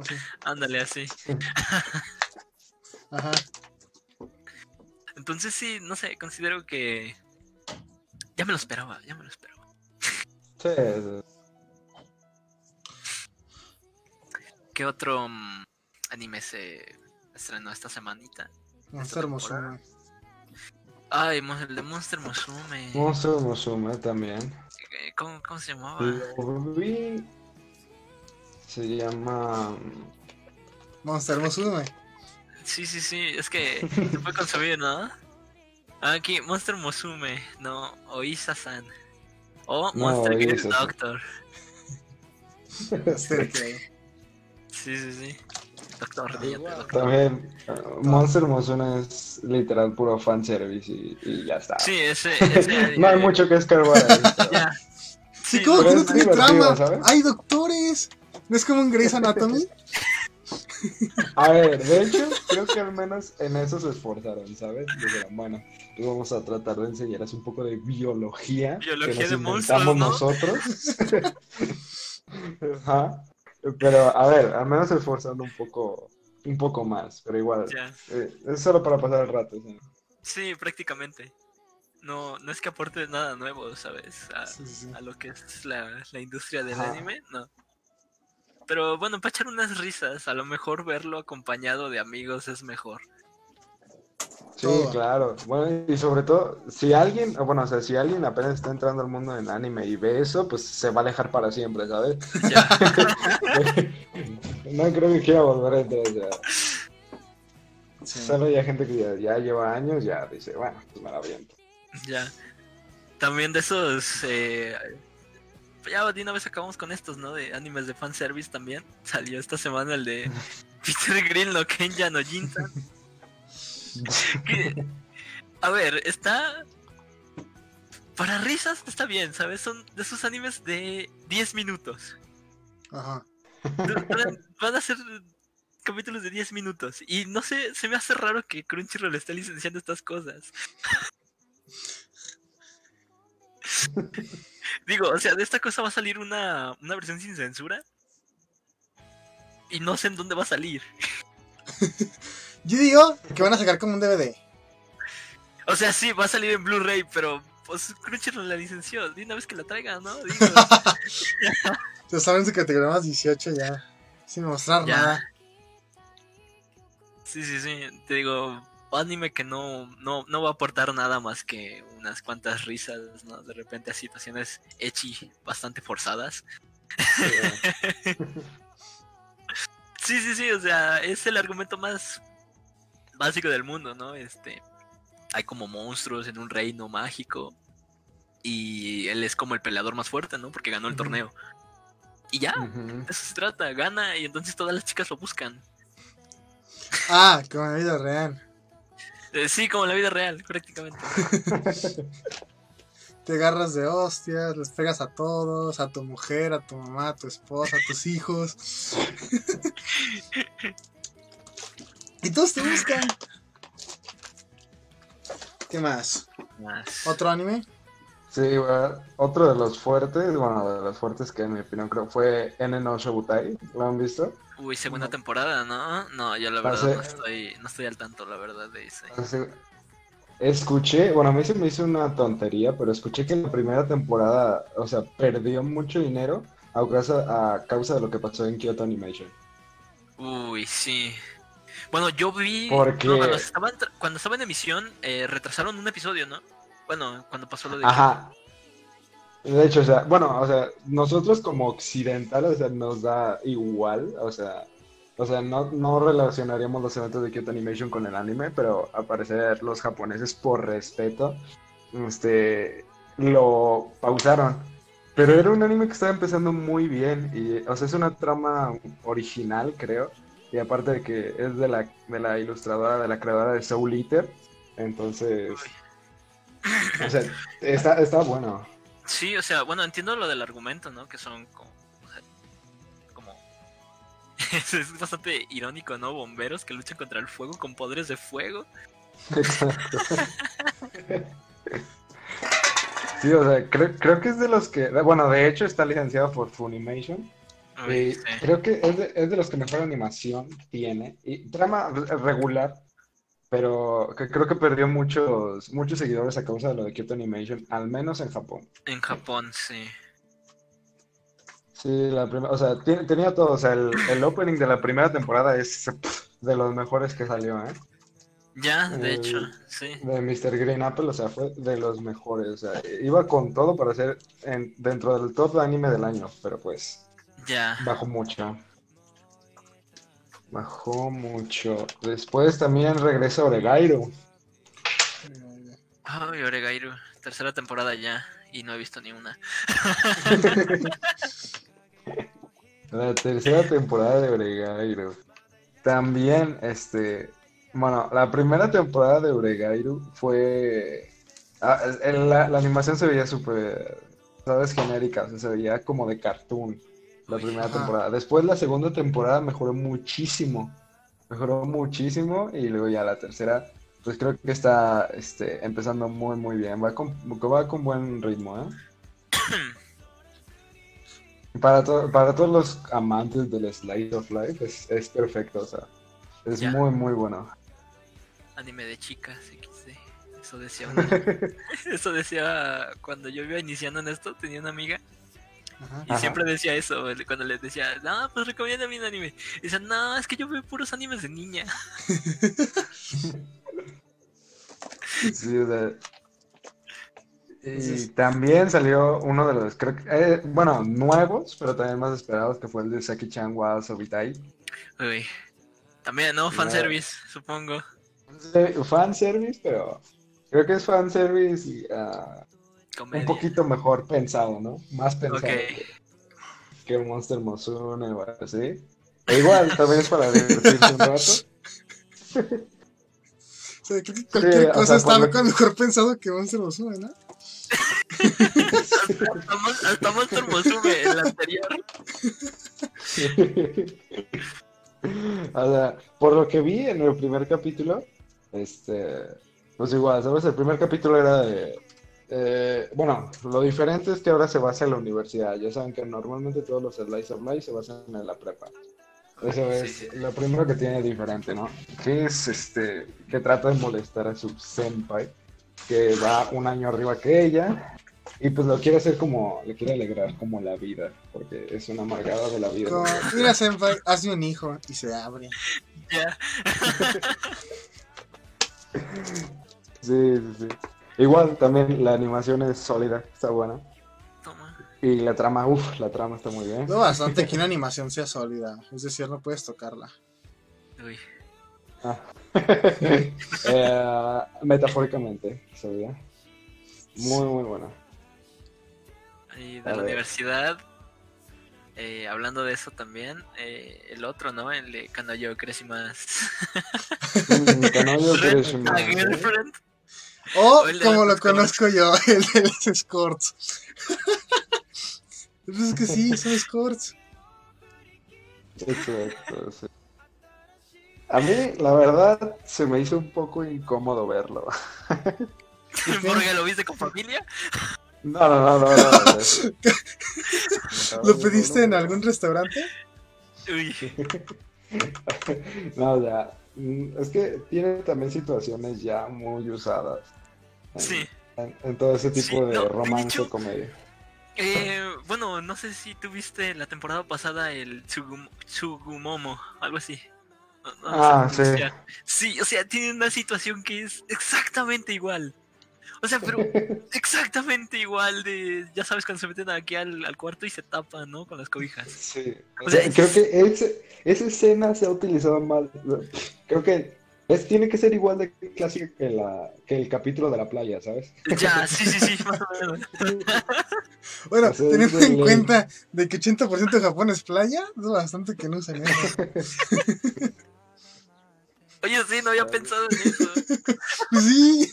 Así. Ándale, así. Ajá. Entonces sí, no sé, considero que. Ya me lo esperaba, ya me lo esperaba. Sí. ¿Qué otro mm, anime se estrenó esta semanita? Monster temporada. Musume. Ay, el de Monster Musume. Monster Musume también. Eh, ¿Cómo, cómo se llamaba? Lo vi. Se llama. Monster Musume. Sí, sí, sí, es que se puede consumir, ¿no? Ah, Aquí, Monster Musume, no, Oisa-san. O No, Monster Girl Oisa-san. Doctor. Sí, sí, sí. Doctor, dígate, doctor. También. uh, Monster Musume es literal puro fanservice y, y ya está. Sí, ese. ese No hay mucho que escarbar ahí. pero- Ya. Sí, Sí, ¿cómo pero que no tiene trama? ¿sabes? Hay doctores. ¿No es como un Grey's Anatomy? A ver, de hecho, creo que al menos en eso se esforzaron, ¿sabes? Dijeron, bueno, pues vamos a tratar de enseñarles un poco de biología, Biología que nos de inventamos monstruos, nosotros. Ajá. Pero, a ver, al menos se esforzaron un poco, un poco más, pero igual, eh, es solo para pasar el rato, ¿sí? Sí, prácticamente. No, no es que aporte nada nuevo, ¿sabes? A, Sí, sí, sí. a lo que es la, la industria del Ajá. anime, no. Pero bueno, para echar unas risas, a lo mejor verlo acompañado de amigos es mejor. Sí, Todo. claro. Bueno, y sobre todo, si alguien, o bueno, o sea, si alguien apenas está entrando al mundo del anime y ve eso, pues se va a alejar para siempre, ¿sabes? Ya, No creo que quiera volver a entrar, Sí. Solo ya gente que ya, ya lleva años, ya dice, bueno, pues me la aviento. ya. También de esos... Eh, ya de una vez acabamos con estos, ¿no? De animes de fanservice también. Salió esta semana el de Peter Green no Kenya no Jintan. a ver, está. Para risas está bien, ¿sabes? Son de esos animes de 10 minutos. Ajá. Van, van a ser capítulos de 10 minutos. Y no sé, se me hace raro que Crunchyroll esté licenciando estas cosas. Digo, o sea, de esta cosa va a salir una, una versión sin censura. Y no sé en dónde va a salir. Yo digo que van a sacar como un DVD. O sea, sí, va a salir en Blu-ray, pero pues Crunchyroll la licenció. De una vez que la traiga, ¿no? Digo, Ya saben su categoría más 18 ya. Sin mostrar Ya. nada. sí, sí, sí. Te digo, anime que no, no, no va a aportar nada más que unas cuantas risas, ¿no? De repente a situaciones echi bastante forzadas. Sí, sí, sí, o sea, es el argumento más básico del mundo, ¿no? Este, hay como monstruos en un reino mágico y él es como el peleador más fuerte, ¿no? Porque ganó el torneo. Y ya, Ujú. de eso se trata, gana y entonces todas las chicas lo buscan. Ah, como en la vida real. Eh, sí, como en la vida real, prácticamente. Te agarras de hostias, les pegas a todos, a tu mujer, a tu mamá, a tu esposa, a tus hijos. y todos te buscan. ¿Qué más? Más. ¿Otro anime? Sí, bueno, otro de los fuertes, bueno, de los fuertes que en mi opinión creo fue N no Shobutai, ¿lo han visto? Uy, segunda No. temporada, ¿no? No, yo la verdad no estoy, no estoy al tanto, la verdad, de ese. Escuché, bueno, a mí se me hizo una tontería, pero escuché que en la primera temporada, o sea, perdió mucho dinero a causa, a causa de lo que pasó en Kyoto Animation. Uy, sí. Bueno, yo vi. Porque- no, cuando, estaba en, tra- cuando estaba en emisión, eh, retrasaron un episodio, ¿no? Bueno, cuando pasó lo de. Ajá. De hecho, o sea, bueno, o sea, nosotros como occidentales, o sea, nos da igual, o sea, o sea, no, no relacionaríamos los eventos de Kyoto Animation con el anime, pero al parecer los japoneses, por respeto, este, lo pausaron. Pero era un anime que estaba empezando muy bien, y, o sea, es una trama original, creo, y aparte de que es de la, de la ilustradora, de la creadora de Soul Eater, entonces, o sea, está, está bueno. Sí, o sea, bueno, entiendo lo del argumento, ¿no? Que son como. o sea, como. es, es bastante irónico, ¿no? Bomberos que luchan contra el fuego con poderes de fuego. Exacto. Sí, o sea, creo, creo que es de los que, bueno, de hecho está licenciado por Funimation. Sí. creo que es de, es de los que mejor animación tiene. Y trama re- regular, pero que creo que perdió muchos, muchos seguidores a causa de lo de Kyoto Animation, al menos en Japón. En Japón, sí. Sí, la primera, o sea, tiene- tenía todo, o sea, el, el opening de la primera temporada es de los mejores que salió, ¿eh? Ya, de hecho, sí. de Mr. Green Apple, o sea, fue de los mejores. O sea, iba con todo para ser en- dentro del top de anime del año, pero pues Ya. bajó mucho. Bajó mucho. Después también regresa Oregairo. Ay, Oregairu. Tercera temporada ya. Y no he visto ni una. La tercera temporada de Oregairo. También, este. Bueno, la primera temporada de Oregairo fue. ah, la animación se veía súper. ¿Sabes? Genérica, o sea, se veía como de cartoon. La primera temporada. Después la segunda temporada mejoró muchísimo. Mejoró muchísimo y luego ya la tercera, pues creo que está este, empezando muy muy bien. Va con, va con buen ritmo, ¿eh? Para, to- para todos los amantes del Slice of Life es, es perfecto, o sea, es Ya. muy muy bueno. Anime de chicas, XD. Eso decía una- Eso decía cuando yo iba iniciando en esto, tenía una amiga. Y Ajá. siempre decía eso, cuando le decía, no, pues recomienda un anime. Y decía, no, es que yo veo puros animes de niña. Sí, o sea, y también salió uno de los, creo que, eh, bueno, nuevos, pero también más esperados, que fue el de Saki-chan wa Sobitai. Uy. También, ¿no? Fanservice, supongo. Fanservice, pero creo que es fanservice y, un poquito mejor pensado, ¿no? Más pensado que, que Monster Mosune o así. E igual, también es para divertirse un rato. O sea, que cualquier Sí, o cosa sea, está por mejor pensado que Monster Musume, ¿no? Hasta Mon- Hasta Monster Musume, el anterior. O sea, por lo que vi en el primer capítulo, este, pues igual, ¿sabes? El primer capítulo era de, eh, bueno, lo diferente es que ahora se basa en la universidad. Ya saben que normalmente todos los Slice of Life se basan en la prepa. Eso es sí. lo primero que tiene diferente, ¿no? Que es, este, que trata de molestar a su senpai, que va un año arriba que ella, y pues lo quiere hacer como, le quiere alegrar como la vida, porque es una amargada de la vida. Como, mira, Senpai, hazme un hijo y se abre. Ya. Sí, sí, sí. Igual también la animación es sólida, está buena. Toma. Y la trama, uff, la trama está muy bien. No bastante que una animación sea sólida. Es decir, no puedes tocarla. Uy. Ah. Eh, metafóricamente, sólida. Muy, muy buena. Y A de la ver. universidad, eh, hablando de eso también, eh, el otro, ¿no? El de Kanoyo Más. Mm, Kanoyo Rent Kirishima, a ¿eh? Girlfriend. O, como lo conozco yo, el de los escorts. Pues es que sí, son escorts. Exacto, sí. A mí, la verdad, se me hizo un poco incómodo verlo. Porque lo viste con familia. No, no, no, no. no, no. ¿Lo pediste en algún restaurante? Uy. No, o sea, es que tiene también situaciones ya muy usadas. en- Sí. En, en todo ese tipo Sí, de no, de romance hecho- comedia. Eh, bueno, no sé si tú viste la temporada pasada el Tsugum- Tsugumomo, algo así. No- no sé Ah, sí. Sí, o sea, tiene una situación que es exactamente igual. O sea, pero exactamente igual de, ya sabes, cuando se meten aquí al, al cuarto y se tapan, ¿no? Con las cobijas. Sí. O sea, creo que ese- esa escena se ha utilizado mal. Creo que es, tiene que ser igual de clásica que, la, que el capítulo de la playa, ¿sabes? Ya, sí, sí, sí, más o menos. Bueno, O sea, es teniendo en cuenta de que 80% de Japón es playa, es bastante que no usan eso. Oye, sí, no había pensado en eso. Sí,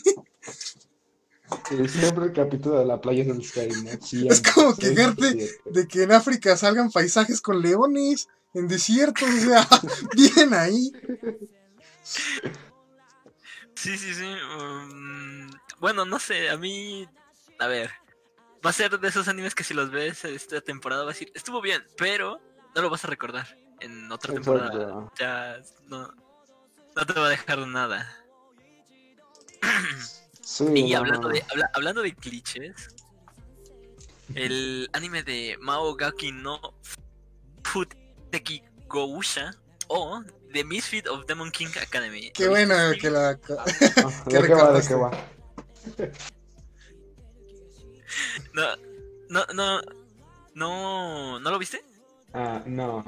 Sí, siempre el capítulo de la playa es el Sky, ¿no? es como quejarte de que en África salgan paisajes con leones en desiertos, o sea, bien ahí. Sí, sí, sí. um, bueno, no sé, a mí. A ver. Va a ser de esos animes que si los ves esta temporada vas a decir, estuvo bien, pero no lo vas a recordar en otra temporada. Exacto. Ya, no, no te va a dejar nada. Sí, Y no, hablando no. de, habla- hablando de clichés, el anime de Mao Gaki no Futeki Gousha o The Misfit of Demon King Academy. Qué ¿Lo bueno que la... Ah, ¿Qué ¿De qué va? ¿De qué va? No, no, no, no, ¿no lo viste? Ah, no.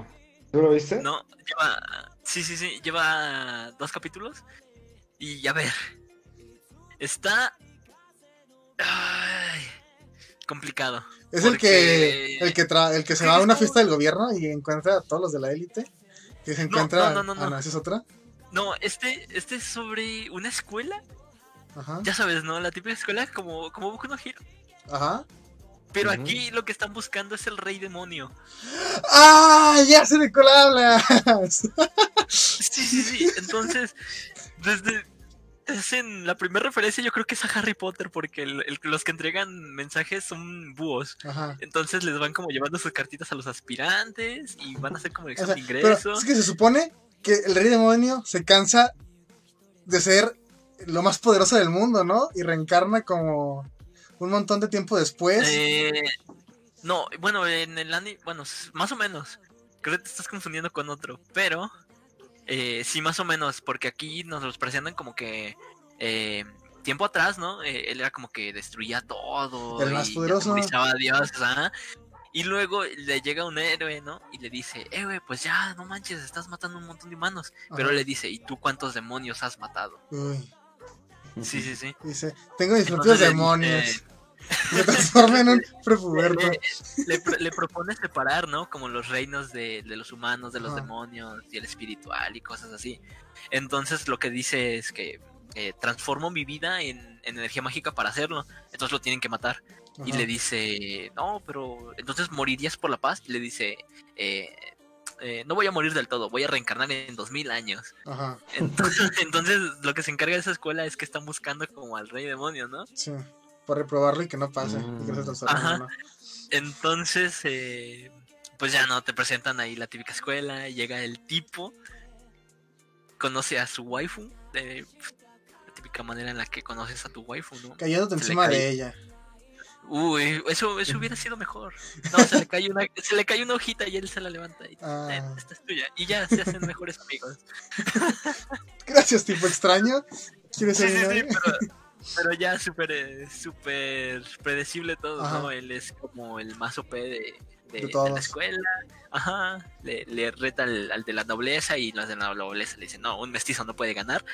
¿Tú lo viste? No, lleva, sí, sí, sí, lleva dos capítulos y a ver, está ay, complicado. Es el que, el que, tra- el que se va a una fiesta del gobierno y encuentra a todos los de la élite. Que se No, encuentra... no, no, no, Ah, no. ¿esa es otra? No, este, este es sobre una escuela, Ajá. ya sabes, ¿no? La típica escuela como, como Boku no Hero. Ajá. Pero aquí lo que están buscando es el rey demonio. ¡Ah! ¡Ya sé de cuál hablas! Sí, sí, sí. Entonces, desde hacen la primera referencia yo creo que es a Harry Potter porque el- el- los que entregan mensajes son búhos. Ajá. Entonces les van como llevando sus cartitas a los aspirantes y van a hacer como el O sea, examen de pero ingreso. es que se supone que el rey demonio se cansa de ser lo más poderoso del mundo, ¿no? Y reencarna como un montón de tiempo después. Eh, no, bueno, en el anime, bueno, más o menos. Creo que te estás confundiendo con otro, pero eh, sí, más o menos, porque aquí nos los presentan como que eh, tiempo atrás, ¿no? Eh, él era como que destruía todo. El más y poderoso. a Dios. Y luego le llega un héroe, ¿no? Y le dice, eh, güey, pues ya, no manches, estás matando un montón de humanos. Pero le dice, ¿y tú cuántos demonios has matado? Uy, Sí, sí, sí. dice, tengo mis propios demonios. dice- Me transforma en un prepuberto. le, le pro- le propone separar, ¿no? Como los reinos de, de los humanos, de los demonios y el espiritual y cosas así. Entonces lo que dice es que eh, transformo mi vida en, en energía mágica para hacerlo. Entonces lo tienen que matar. Y le dice, no, pero entonces morirías por la paz. Y le dice, eh, eh, no voy a morir del todo, voy a reencarnar en dos mil años. Ajá, Entonces, entonces lo que se encarga de esa escuela es que están buscando como al rey demonio, ¿no? sí. Para reprobarlo y que no pase. Mm. Y que no se transforme en Ajá. Entonces, eh, pues ya no, te presentan ahí la típica escuela, llega el tipo, conoce a su waifu, de la típica manera en la que conoces a tu waifu, ¿no? Cayéndote Se encima cae. de ella. Uy, eso, eso hubiera sido mejor. No, se le cae una, se le cae una hojita y él se la levanta y Ah. "Eh, esta es tuya. Y ya se hacen mejores amigos. Gracias, tipo extraño. ¿Quieres Sí, ser sí, sí, pero, pero ya súper eh, súper predecible todo, Ajá. ¿no? Él es como el más OP de, de- De de todos. la escuela. Ajá, le, le reta al, al de la nobleza y los de la nobleza le dicen, no, un mestizo no puede ganar.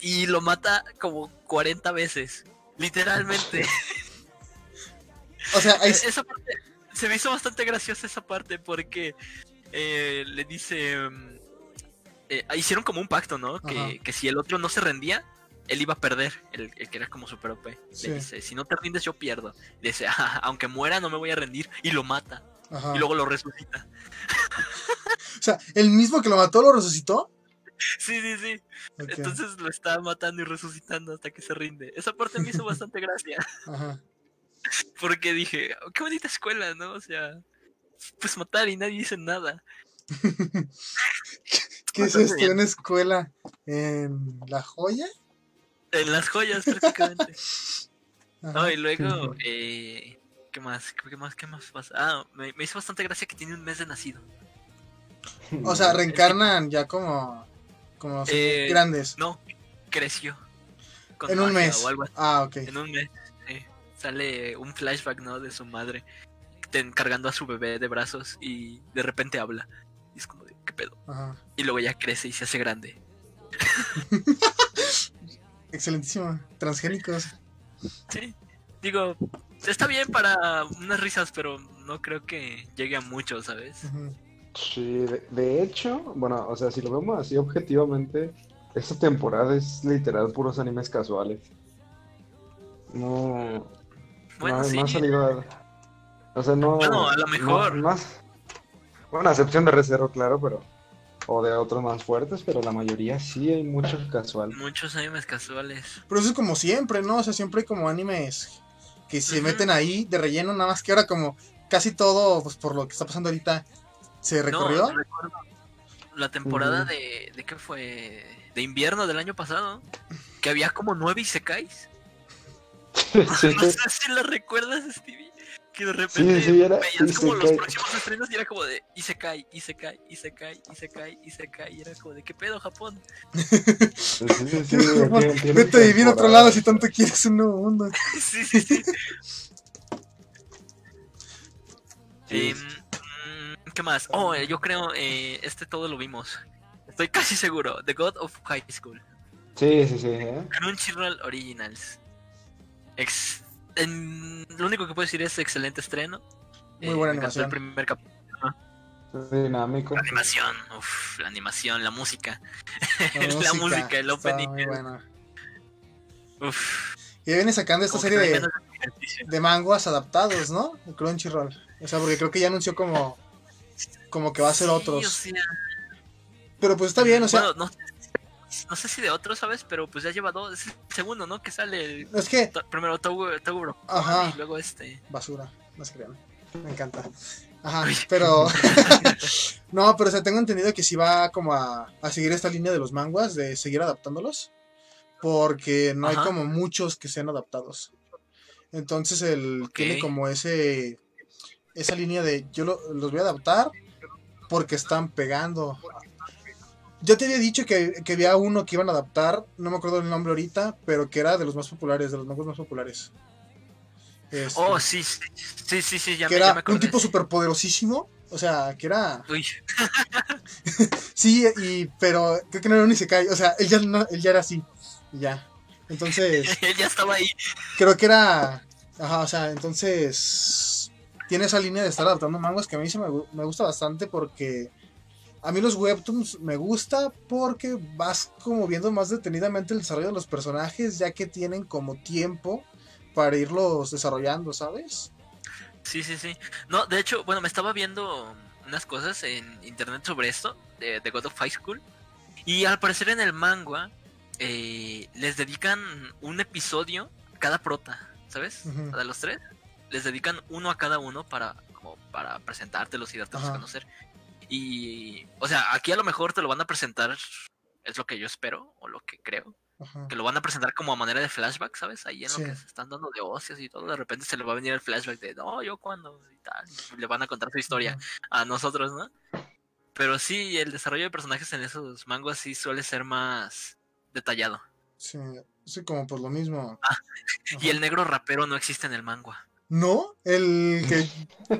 Y lo mata como 40 veces, literalmente. O sea, ahí, E- esa parte, se me hizo bastante graciosa esa parte porque eh, le dice... mm, eh, hicieron como un pacto, ¿no? Que, que si el otro no se rendía, él iba a perder, el, el que era como super OP. Sí. Le dice, si no te rindes yo pierdo. Le dice, "Ah, aunque muera no me voy a rendir. Y lo mata. ajá. Y luego lo resucita. O sea, el mismo que lo mató lo resucitó. Sí, sí, sí. Entonces lo está matando y resucitando hasta que se rinde. Esa parte me hizo bastante gracia. Ajá. Porque dije, "Oh, qué bonita escuela, ¿no? O sea, pues matar y nadie dice nada. ¿Qué es Bastante esto? ¿Una escuela en La Joya? En las joyas prácticamente. Ajá. No, y luego, eh, ¿qué más? ¿Qué más? ¿Qué más pasa? Ah, me, me hizo bastante gracia que tiene un mes de nacido. O sea, reencarnan ya como, como Eh, grandes. No, creció. con en un mes. O algo así. Ah, ok. En un mes. sí. Sale un flashback, ¿no? De su madre ten- cargando a su bebé de brazos y de repente habla. Y es como de, ¿qué pedo? Ajá. Y luego ya crece y se hace grande. Excelentísimo. Transgénicos. Sí. Digo, está bien para unas risas, pero no creo que llegue a mucho, ¿sabes? Sí, de, de hecho, bueno, o sea, si lo vemos así objetivamente, esta temporada es literal puros animes casuales. No, Bueno, no, sí. no ha salido a- O sea, no. Bueno, a lo mejor. no bueno, a excepción de Recero, claro, pero. O de otros más fuertes, pero la mayoría sí hay mucho casual. Muchos animes casuales. Pero eso es como siempre, ¿no? O sea, siempre hay como animes que se meten ahí de relleno, nada más que ahora como casi todo, pues por lo que está pasando ahorita, se recorrió. No, recuerdo la temporada de, de qué fue de invierno del año pasado, que había como nueve isekais. Sí, No sé si lo recuerdas, Stevie. Que de repente sí, era veías como los próximos estrenos y era como de Isekai, Isekai, Isekai, Isekai, Isekai. Y era como de qué pedo, Japón. sí, sí, sí, Vete a vivir a otro lado si tanto quieres un nuevo mundo. sí, sí, sí. Sí, mm, ¿Qué más? Oh, eh, yo creo, eh, este todo lo vimos. Estoy casi seguro. The God of High School. Sí, sí, sí. ¿eh? Crunchyroll Originals. Ex- en- lo único que puedo decir es excelente estreno. Eh, Muy buena me encantó animación. El primer cap- Dinámico. la animación, uf, la animación, la música. La, La música, el opening muy es- buena. Uf, Y viene sacando esta como serie de, de manguas adaptados, ¿no? El Crunchyroll. O sea, porque creo que ya anunció como, como que va a ser Sí, otros. o sea, Pero pues está bien, o sea, bueno, no, no sé si de otros, ¿sabes? Pero pues ya lleva dos. Es el segundo, ¿no? Que sale es que, to- primero Togo Bro- Ajá. y luego este. basura, no se crean. Me encanta. Ajá, pero. no, pero o sea, tengo entendido que sí va como a, a seguir esta línea de los manguas, de seguir adaptándolos. Porque no hay como muchos que sean adaptados. Entonces él tiene como ese. Esa línea de yo lo- los voy a adaptar porque están pegando. Yo te había dicho que, que había uno que iban a adaptar, no me acuerdo el nombre ahorita, pero que era de los más populares, de los manguas más populares. Este, Oh, sí, sí, sí, sí, sí, ya que me, ya era me un tipo súper poderosísimo. O sea, que era. Uy, Sí, y, pero creo que no era un Isekai. O sea, él ya, no- él ya era así. Ya. Entonces, él ya estaba ahí. creo que era. Ajá, o sea, entonces. Tiene esa línea de estar adaptando mangas que a mí se me, me gusta bastante porque. A mí los webtoons me gusta porque vas como viendo más detenidamente el desarrollo de los personajes, ya que tienen como tiempo para irlos desarrollando, ¿sabes? Sí, sí, sí. No, de hecho, bueno, me estaba viendo unas cosas en internet sobre esto, de, de God of High School. Y al parecer en el manga eh, les dedican un episodio a cada prota, ¿sabes? De los tres. Les dedican uno a cada uno para, como para presentártelos y dártelos a conocer. Y, o sea, aquí a lo mejor te lo van a presentar, es lo que yo espero, o lo que creo Ajá. que lo van a presentar como a manera de flashback, ¿sabes? Ahí en Sí. lo que se están dando de ocios y todo, de repente se le va a venir el flashback de, no, yo cuando, y tal, y le van a contar su historia a nosotros, ¿no? Pero sí, el desarrollo de personajes en esos mangos sí suele ser más detallado. Sí, sí, como por lo mismo. Ah, Y el negro rapero no existe en el manga. ¿No? El que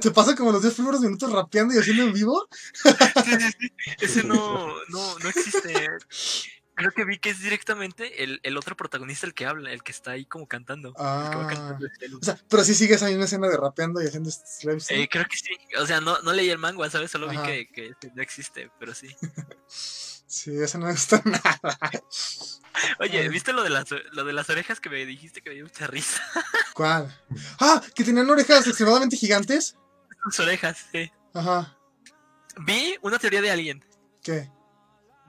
se pasa como los 10 primeros minutos rapeando y haciendo en vivo. Sí, sí, sí. Ese no, no, no existe. Creo que vi que es directamente el, el otro protagonista el que habla, el que está ahí como cantando. El que va Ah. cantando. O sea, pero sí sigues ahí una escena de rapeando y haciendo slaves. Eh, creo que sí. O sea, no, no leí el manga, ¿sabes? Solo vi que, que no existe, pero sí. Sí, eso no me gusta nada. Oye. ¿viste lo de las lo de las orejas que me dijiste que me dio mucha risa? ¿Cuál? Ah, que tenían orejas extremadamente gigantes. Sus orejas, sí. Ajá. Vi una teoría de alguien. ¿Qué?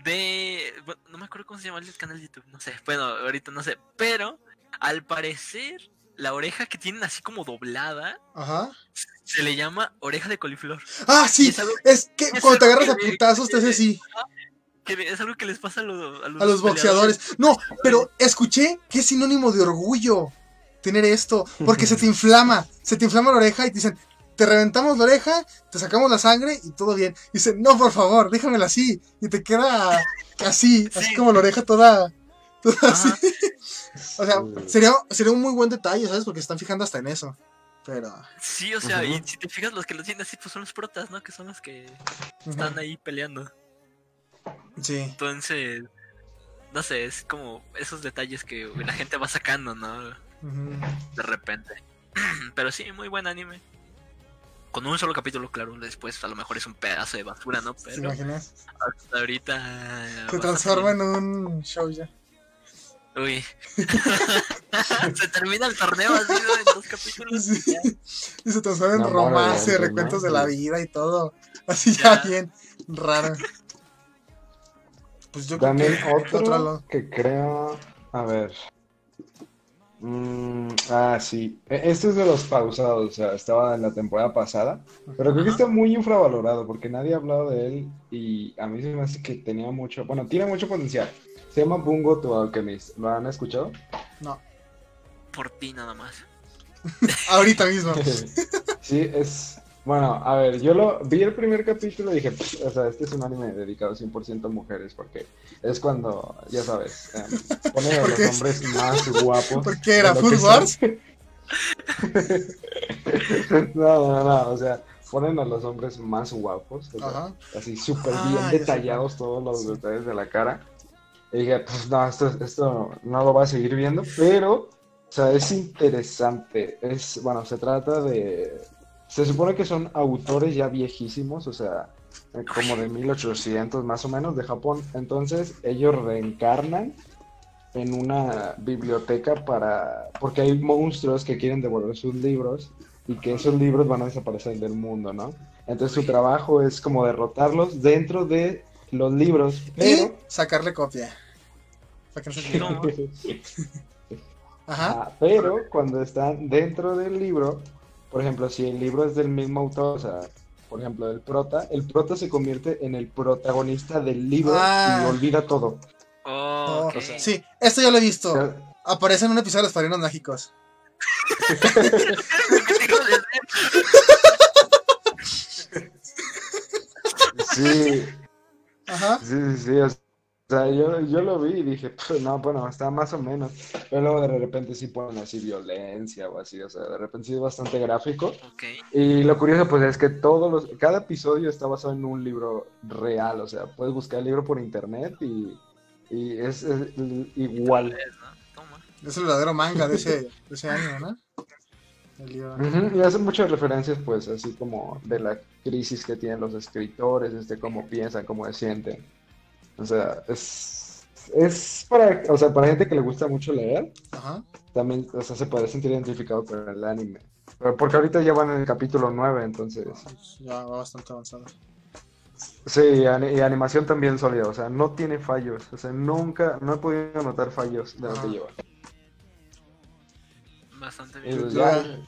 De. no me acuerdo cómo se llama el canal de YouTube. No sé. Bueno, ahorita no sé. Pero, al parecer, la oreja que tienen así como doblada Ajá. se le llama oreja de coliflor. Ah, sí. es algo, Es que es cuando te agarras a que- putazos te hace así. Que es algo que les pasa a los, a los, A los boxeadores. No, pero escuché que es sinónimo de orgullo tener esto. Porque se te inflama. Se te inflama la oreja y te dicen, te reventamos la oreja, te sacamos la sangre y todo bien. Y dicen, no, por favor, déjamela así. Y te queda así, así Sí. como la oreja toda, toda así. O sea, sería, sería un muy buen detalle, ¿sabes? Porque se están fijando hasta en eso. Pero. Sí, o sea, y si te fijas, los que lo tienen así, pues son los protas, ¿no? Que son los que están ahí peleando. Sí. Entonces, no sé, es como esos detalles que la gente va sacando, ¿no? De repente. Pero sí, muy buen anime. Con un solo capítulo, claro, después a lo mejor es un pedazo de basura, ¿no? ¿Te Pero imaginas? hasta ahorita... Se transforma en un show ya. Uy. se termina el torneo así, ¿no? En dos capítulos. Sí. ya. Y se transforma en romance, recuentos de la vida y todo. Así ya, Ya. bien raro. Pues yo creo También que otro que creo. A ver. Mm, ah, sí. E- Este es de los pausados, o sea, estaba en la temporada pasada. Pero creo que está muy infravalorado porque nadie ha hablado de él y a mí se me hace que tenía mucho. Bueno, tiene mucho potencial. Se llama Bungo to Alchemist. ¿Lo han escuchado? No, Por ti nada más. ahorita mismo. Sí, es. Bueno, a ver, yo lo vi el primer capítulo y dije, "Pff, o sea, este es un anime dedicado 100% a mujeres porque es cuando, ya sabes, em, ponen a ¿Por los hombres más guapos. ¿Por qué era Food Wars? No, no, no, o sea, ponen a los hombres más guapos, o sea, Ajá. así súper Ah, bien detallados todos los detalles de la cara. Y dije, pues no, esto, esto no lo voy a seguir viendo, pero, o sea, es interesante. Es, bueno, se trata de, se supone que son autores ya viejísimos, o sea, eh, como de 1800 más o menos de Japón. Entonces, ellos reencarnan en una biblioteca para porque hay monstruos que quieren devolver sus libros y que esos libros van a desaparecer del mundo, ¿no? Entonces su trabajo es como derrotarlos dentro de los libros, Y sacarle copia. Para que no se olvide. No. Ajá. Ah, pero cuando están dentro del libro, por ejemplo, si el libro es del mismo autor, o sea, por ejemplo, del prota, el prota se convierte en el protagonista del libro Ah. y olvida todo. Oh, Sí, esto ya lo he visto. Aparece en un episodio de los Padrinos Mágicos. sí, Ajá. sí, sí, sí, o sea, yo, yo lo vi y dije, pues no, bueno, está más o menos. Pero luego de repente sí ponen así violencia o así, o sea, de repente sí es bastante gráfico. Y lo curioso, pues, es que todos los, cada episodio está basado en un libro real, o sea, puedes buscar el libro por internet y, y es, es igual. Es, ¿no? Toma. Es el verdadero manga de ese, de ese año, ¿no? El libro. Ujú, Y hacen muchas referencias, pues, así como de la crisis que tienen los escritores, este, cómo piensan, cómo se sienten. O sea, es, es para, o sea, para gente que le gusta mucho leer, Ajá. también, o sea, se puede sentir identificado con el anime. Pero porque ahorita ya van en el capítulo 9, entonces... Pues ya va bastante avanzado. Sí, y ani- y animación también sólida, o sea, no tiene fallos, o sea, nunca, no he podido notar fallos de lo Ajá. que lleva. Bastante bien. pues Ya. ya, A mí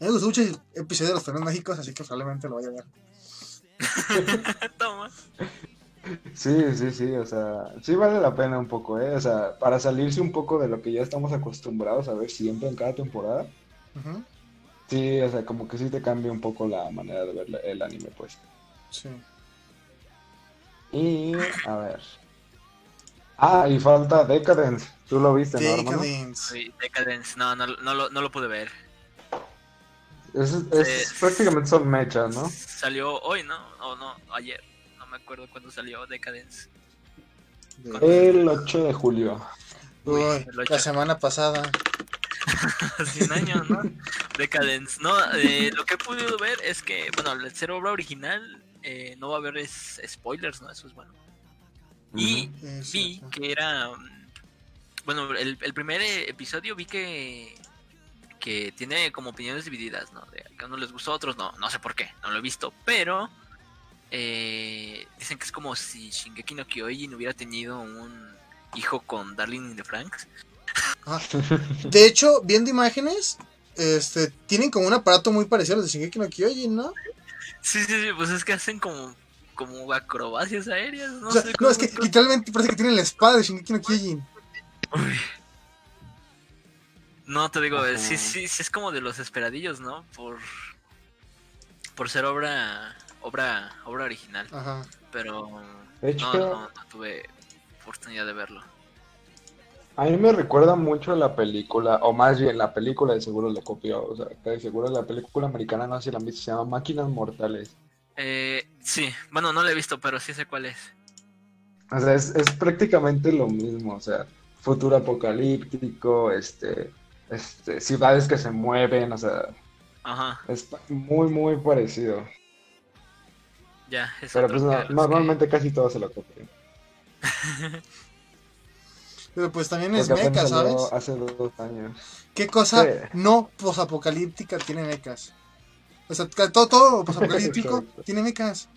me gustó mucho el episodio de los Padrinos Mágicos, así que probablemente lo vaya a ver. Toma. Sí, sí, sí, o sea, sí vale la pena un poco, ¿eh? O sea, para salirse un poco de lo que ya estamos acostumbrados a ver siempre en cada temporada, sí, o sea, como que sí te cambia un poco la manera de ver el anime, pues. Sí. Y, a ver. Ah, y falta Decadence, tú lo viste, ¿no, hermano? Decadence. Sí, Decadence. No, no, no, lo, no lo pude ver. Es, es Eh, prácticamente son mechas, ¿no? Salió hoy, ¿no? O no, ayer. Me acuerdo cuándo salió Decadence. De- El 8 de julio. Uy, el ocho. la semana pasada. Hace un año, ¿no? Decadence. No, eh, lo que he podido ver es que, bueno, al ser obra original, eh, no va a haber es- spoilers, ¿no? Eso es bueno. Y Es vi cierto. que era. mm, Bueno, el, el primer eh, episodio vi que. Que tiene como opiniones divididas, ¿no? De que a unos les gustó, a otros no. No sé por qué, no lo he visto. Pero. Eh, dicen que es como si Shingeki no Kyojin hubiera tenido un hijo con Darling in the Franks. De hecho, viendo imágenes, este, tienen como un aparato muy parecido a los de Shingeki no Kyojin, ¿no? Sí, sí, sí, pues es que hacen como. Como acrobacias aéreas, no o sea, sé no, es que literalmente parece que tienen la espada de Shingeki no Kyojin. Uy. No, te digo, Ajá. sí, sí, sí es como de los esperadillos, ¿no? Por. Por ser obra. Obra. Obra original. Ajá. Pero. De hecho, No, no, no tuve oportunidad de verlo. a mí me recuerda mucho a la película, o más bien la película de seguro lo copió, o sea, de seguro la película americana, no sé si la han visto, se llama Máquinas Mortales. Eh, sí, bueno, no lo he visto, pero sí sé cuál es. O sea, es, es prácticamente lo mismo, o sea, futuro apocalíptico, este, este, ciudades que se mueven, o sea, Ajá, es muy, muy parecido. Ya. Es Pero pues no, que- normalmente casi todo se lo copian. Pero pues también es Porque mecha, ¿sabes? hace dos años. ¿Qué cosa Sí. no posapocalíptica tiene mechas? O sea, todo, todo posapocalíptico tiene mechas.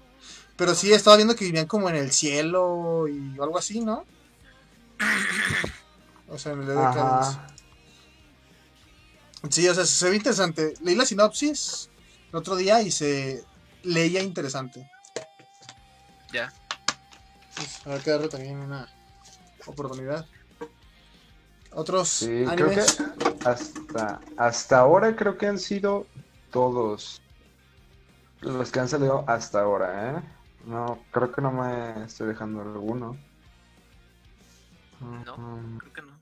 Pero sí, estaba viendo que vivían como en el cielo y algo así, ¿no? O sea, en el de Decadence. Ajá. Sí, o sea, se ve interesante. Leí la sinopsis el otro día y se leía interesante. Ya. Entonces, habrá que darle también una oportunidad. Otros Sí, creo que hasta, hasta ahora creo que han sido todos los que han salido hasta ahora, ¿eh? No, creo que no me estoy dejando alguno. No. Creo que no.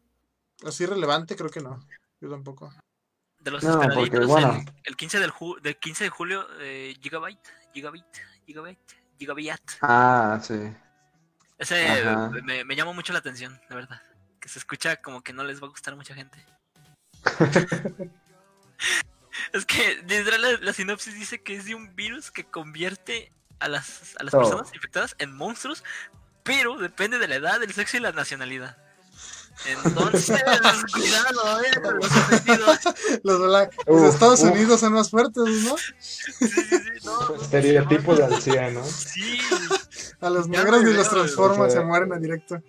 Así relevante, creo que no. Yo tampoco. De los No, porque, esperaditos, bueno. el, el 15 del, ju- del 15 de julio, eh, Gigabyte, Gigabyte, Gigabyte, Gigabyte. Ah, sí. Ese me, me llamó mucho la atención, la verdad. Que se escucha como que no les va a gustar a mucha gente. es que literal la, la sinopsis dice que es de un virus que convierte a las, a las Todo. personas infectadas en monstruos, pero depende de la edad, del sexo y la nacionalidad. Entonces, cuidado, eh, con los ofendidos. Los, Uf, los Estados uf. Unidos son más fuertes, ¿no? Sí, sí, sí, no, Estereotipo no, de anciano. Sí, A los Ya negros ni los transforman, o sea, se mueren a directo.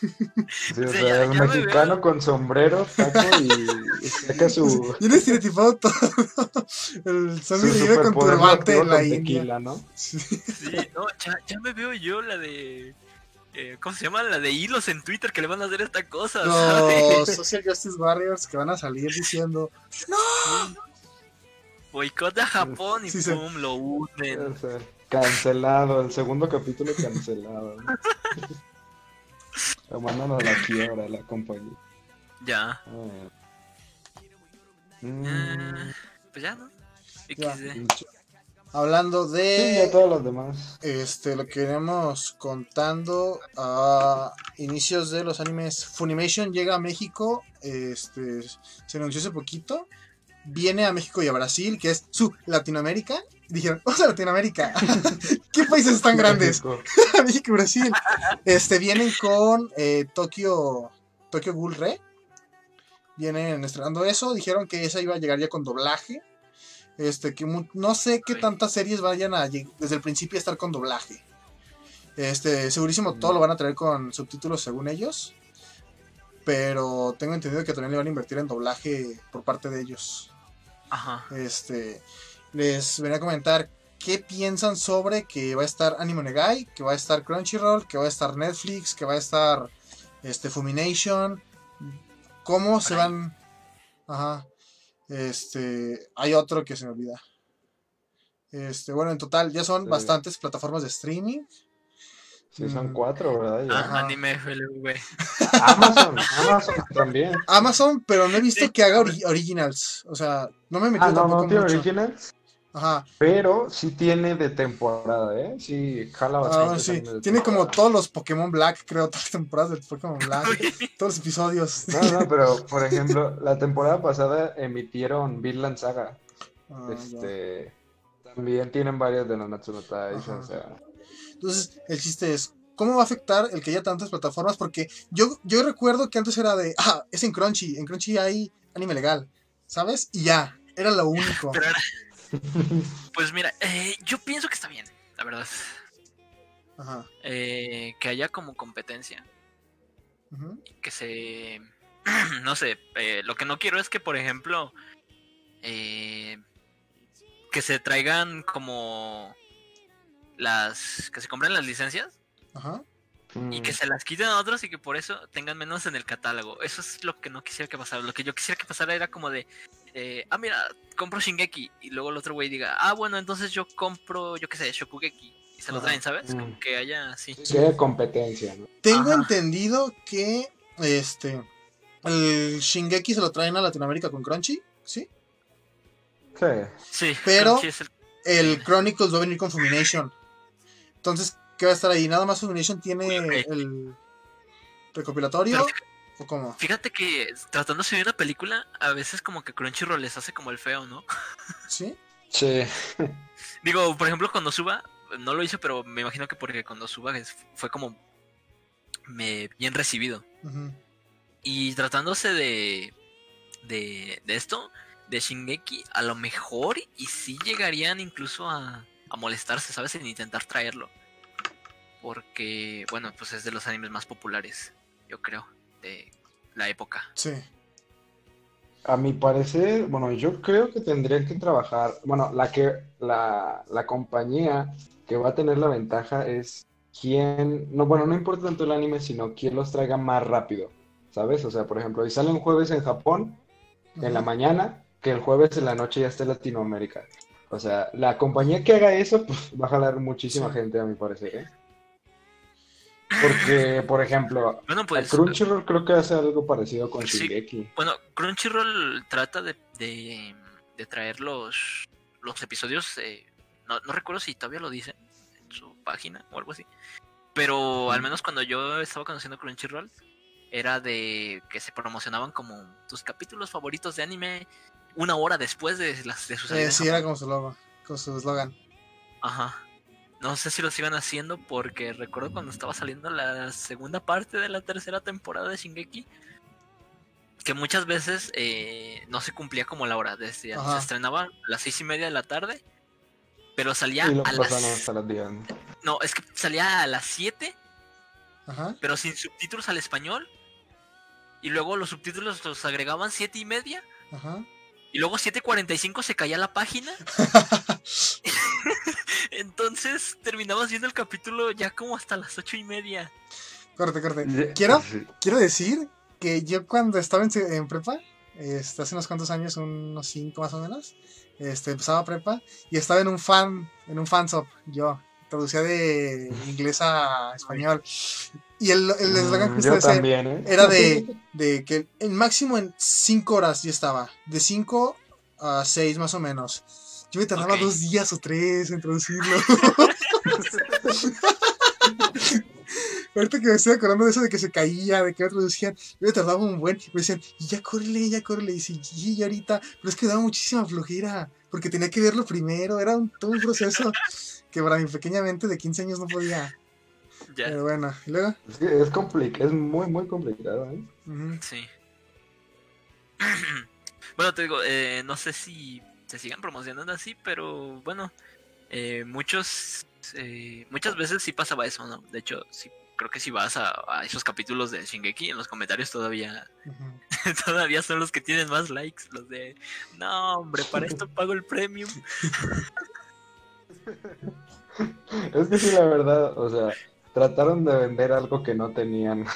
Sí, o sea, ya- el me mexicano con sombrero, taco y, y saca su, Yo le estereotipado todo. El vive con turbante en la tequila, ¿no? Sí. sí, no, ya, ya me veo yo la de. Eh, ¿Cómo se llama? La de hilos en Twitter que le van a hacer esta cosa, ¿sabes? Los Social Justice Warriors que van a salir diciendo Boicot a Japón y Sí, sí. pum, lo unen. O sea, cancelado, el segundo capítulo cancelado. ¿no? Lo mandan a la quiebra la compañía. Ya. Ah. Mm, Eh, pues ya, ¿no? Ya. Hablando Sí, ya de todos los demás. este lo que iremos contando a inicios de los animes. Funimation llega a México este se anunció hace poquito. Viene a México y a Brasil que es su Latinoamérica. Dijeron vamos a Latinoamérica qué países tan grandes México. Y Brasil. Este vienen con eh, Tokyo Tokyo Ghoul Re. Vienen estrenando eso. Dijeron que esa iba a llegar ya con doblaje este que no sé qué tantas series vayan a desde el principio a estar con doblaje. Este segurísimo todo lo van a traer con subtítulos según ellos pero tengo entendido que también le van a invertir en doblaje por parte de ellos. Ajá. este, les venía a comentar qué piensan sobre que va a estar Anime Negai, que va a estar Crunchyroll, que va a estar Netflix, que va a estar este Fumination, cómo se van, ajá, este, hay otro que se me olvida. Este, bueno, en total ya son Sí. bastantes plataformas de streaming. Sí, son Mm. cuatro, ¿verdad? Ya. Ah, anime FLV. Amazon, Amazon también. Amazon, pero no he visto Sí. que haga ori- originals, o sea, no me he metido Ah, no, tampoco no tiene mucho. originals, Ajá. pero sí tiene de temporada, ¿eh? Sí, jala Ah, bastante. sí. Tiene como todos los Pokémon Black, creo, todas las temporadas de Pokémon Black, todos los episodios. No, no, pero por ejemplo, la temporada pasada emitieron Vinland Saga. Ah, ya. Este, también tienen varias de los Natsuno Tais, Ajá. o sea, Entonces, el chiste es, ¿cómo va a afectar el que haya tantas plataformas? Porque yo, yo recuerdo que antes era de, ah, es en Crunchy, en Crunchy hay anime legal, ¿sabes? Y ya, era lo único. Pues mira, eh, yo pienso que está bien, la verdad. Ajá. Eh, que haya como competencia. ujú, Que se. No sé, eh, lo que no quiero es que, por ejemplo. eh, que se traigan como. Las. Que se compren las licencias Ajá. y mm, que se las quiten a otros y que por eso tengan menos en el catálogo. Eso es lo que no quisiera que pasara. Lo que yo quisiera que pasara era como de, eh, ah, mira, compro Shingeki y luego el otro güey diga, ah, bueno, entonces yo compro, yo qué sé, Shokugeki y se lo Ajá. traen, ¿sabes? Mm. Como que haya así. que haya competencia, ¿no? Tengo Ajá. entendido que, este, el Shingeki se lo traen a Latinoamérica con Crunchy, ¿sí? Sí. Sí, Pero- el- El Chronicles va a venir con Fumination. Entonces, ¿qué va a estar ahí? ¿Nada más Fumination tiene Uy, ok. el recopilatorio? Pero ¿O cómo? Fíjate que tratándose de una película, a veces como que Crunchyroll les hace como el feo, ¿no? ¿Sí? Sí. Digo, por ejemplo, cuando suba, no lo hice, pero me imagino que porque cuando suba fue como me, bien recibido. Y tratándose de, de, de esto, de Shingeki, a lo mejor y sí llegarían incluso a, a molestarse, ¿sabes? En intentar traerlo. Porque, bueno, pues es de los animes más populares, yo creo, de la época. Sí. A mi parecer, bueno, yo creo que tendrían que trabajar, bueno, la que la, la compañía que va a tener la ventaja es quién, no, bueno, no importa tanto el anime, sino quién los traiga más rápido, ¿sabes? O sea, por ejemplo, si sale un jueves en Japón, en la mañana, que el jueves en la noche ya esté en Latinoamérica. O sea, la compañía que haga eso, pues va a jalar muchísima Sí. gente, a mi parecer, ¿eh? Porque, por ejemplo, Bueno, pues... Crunchyroll creo que hace algo parecido con Sí. Shingeki. Bueno, Crunchyroll trata de, de, de traer los, los episodios. eh, no, no recuerdo si todavía lo dicen en su página o algo así. Pero al menos cuando yo estaba conociendo Crunchyroll, era de que se promocionaban como tus capítulos favoritos de anime una hora después de, las, de su salida. Eh, sí, era como su logo, con su eslogan. Ajá. No sé si lo sigan haciendo porque recuerdo cuando estaba saliendo la segunda parte de la tercera temporada de Shingeki que muchas veces eh, no se cumplía como la hora. Decía, se estrenaba a las seis y media de la tarde, pero salía y a las... hasta las 10. No, es que salía a las 7, Ajá. pero sin subtítulos al español. Y luego los subtítulos los agregaban siete y media. Ajá. Y luego 7.45 se caía la página. Entonces terminabas viendo el capítulo ya como hasta las ocho y media. corte, corte. Quiero, quiero decir que yo cuando estaba en, prepa, este, hace unos cuantos años, unos cinco más o menos, este, empezaba prepa y estaba en un fan, en un fanshop, yo, traducía de inglés a español. Y el el eslogan Mm, que yo usted decía también, ¿eh? era de, de que el máximo en 5 horas yo estaba, de 5 a 6 más o menos. Yo me tardaba dos días o tres en traducirlo. Ahorita que me estoy acordando de eso de que se caía, de que lo traducían, yo me tardaba un buen. Me decían, "Y ya córrele, ya córrele. Y sí, y ya ahorita. Pero es que daba muchísima flojera, porque tenía que verlo primero. Era un, todo un proceso que para mi pequeña mente de 15 años no podía. Ya, Pero bueno, y luego. Es que es complicado, es muy, muy complicado, ¿eh? sí. bueno, te digo, eh, no sé si se sigan promocionando así, pero bueno, eh, muchos, eh, muchas veces sí pasaba eso, ¿no? De hecho, sí, creo que si vas a, a esos capítulos de Shingeki, en los comentarios todavía, todavía son los que tienen más likes, los de, no, hombre, para esto pago el premium. Es que sí, la verdad, o sea, trataron de vender algo que no tenían,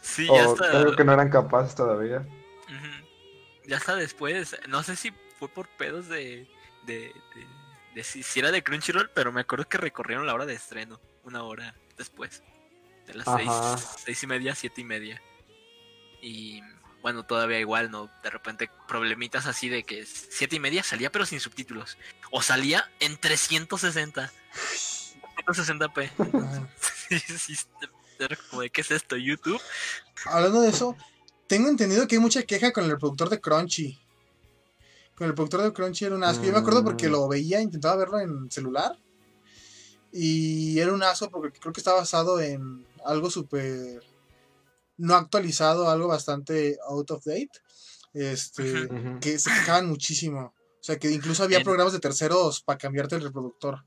Sí, ya o está. algo que no eran capaces todavía. Ya hasta después, no sé si fue por pedos de, de, de, de si, si era de Crunchyroll, pero me acuerdo que recorrieron la hora de estreno, una hora después, de las seis, Ajá. seis y media, siete y media. Y bueno, todavía igual, ¿no? De repente problemitas así de que siete y media salía pero sin subtítulos, o salía en 360. 360p. Ajá. Sí, sí, era como de, ¿qué es esto? ¿YouTube? Hablando de eso, tengo entendido que hay mucha queja con el reproductor de Crunchy. Con el reproductor de Crunchy era un asco. Yo me acuerdo porque Mm. lo veía, intentaba verlo en celular. Y era un asco porque creo que está basado en algo súper no actualizado, algo bastante out of date. Este, que se quejaban muchísimo. O sea, que incluso había En- programas de terceros para cambiarte el reproductor.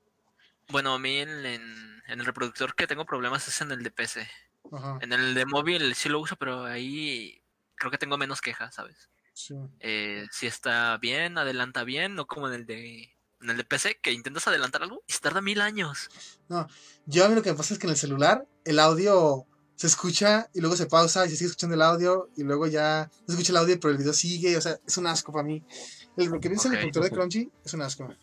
Bueno, a mí en, en- en el reproductor que tengo problemas es en el de PC. Ajá, En el de móvil sí lo uso, pero ahí creo que tengo menos quejas, ¿sabes? Sí. Eh, si está bien, adelanta bien, no como en el de en el de PC, que intentas adelantar algo y se tarda mil años. Yo a mí lo que me pasa es que en el celular el audio se escucha y luego se pausa y se sigue escuchando el audio y luego ya se escucha el audio pero el video sigue, o sea, es un asco para mí. El, lo que piensa Ok. el reproductor de Crunchy es un asco.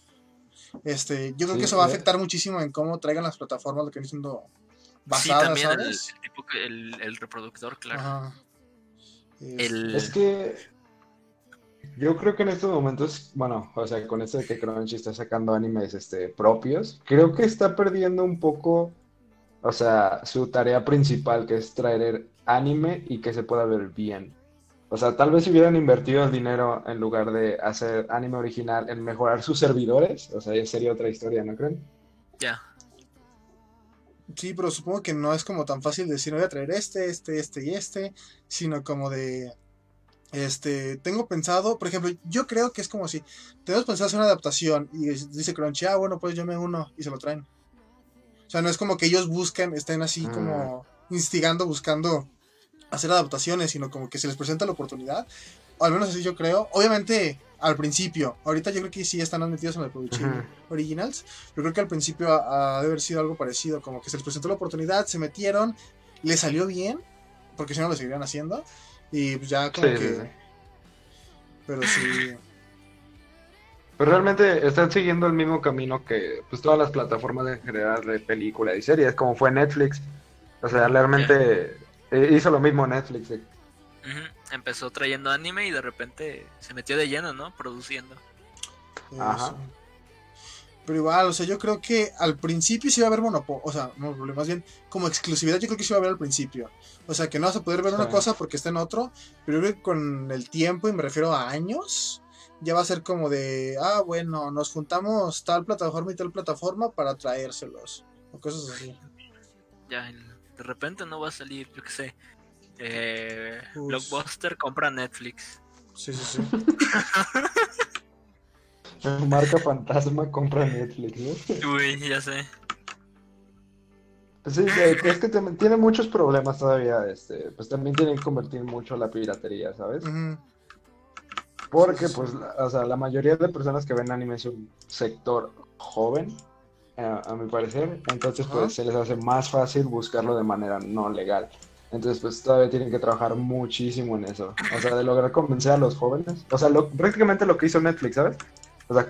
Este, yo creo Sí, que eso va a eh. afectar muchísimo en cómo traigan las plataformas lo que viene siendo Sí, basadas, también el, ¿sabes? el el, el reproductor, claro. Ajá. El, Es que yo creo que en estos momentos, bueno, o sea, con esto de que Crunchy está sacando animes este, propios, creo que está perdiendo un poco, o sea, su tarea principal, que es traer anime y que se pueda ver bien. O sea, tal vez si hubieran invertido el dinero en lugar de hacer anime original en mejorar sus servidores, o sea, ya sería otra historia, ¿no creen? ya. Sí, pero supongo que no es como tan fácil decir, voy a traer este, este, este y este, sino como de, este, tengo pensado, por ejemplo, yo creo que es como si tenemos pensado hacer una adaptación y dice Crunchy, ah, bueno, pues yo me uno y se lo traen. O sea, no es como que ellos busquen, estén así Mm. como instigando, buscando hacer adaptaciones, sino como que se les presenta la oportunidad. O al menos así yo creo. Obviamente, al principio, ahorita yo creo que sí están metidos en la producción Ujú. originals. Yo creo que al principio ha, ha de haber sido algo parecido, como que se les presentó la oportunidad, se metieron, les salió bien, porque si no lo seguirían haciendo, y pues ya como Sí, que... sí, sí. Pero sí, Pero realmente están siguiendo el mismo camino que pues todas las plataformas en general de películas y series, como fue Netflix. O sea, realmente eh, hizo lo mismo Netflix. Empezó trayendo anime y de repente se metió de lleno, ¿no? Produciendo. Ajá. Pero igual, o sea, yo creo que al principio sí va a haber monopolio, o sea, no, más bien como exclusividad, yo creo que sí va a haber al principio. O sea, que no vas a poder ver una cosa porque está en otro, pero yo creo que con el tiempo, y me refiero a años, ya va a ser como de, ah, bueno, nos juntamos tal plataforma y tal plataforma para traérselos, o cosas así. Ya, de repente no va a salir, yo qué sé. Eh, Blockbuster compra Netflix. Sí, sí, sí. Marca Fantasma compra Netflix, ¿no? Uy, ya sé. Sí, es que también tiene muchos problemas todavía, este, pues también tienen que convertir mucho la piratería, ¿sabes? Porque, Sí, sí, pues, la- o sea, la mayoría de personas que ven anime es un sector joven, eh, a mi parecer, entonces, pues, se les hace más fácil buscarlo de manera no legal. Entonces, pues, todavía tienen que trabajar muchísimo en eso, o sea, de lograr convencer a los jóvenes, o sea, lo- prácticamente lo que hizo Netflix, ¿sabes? O sea,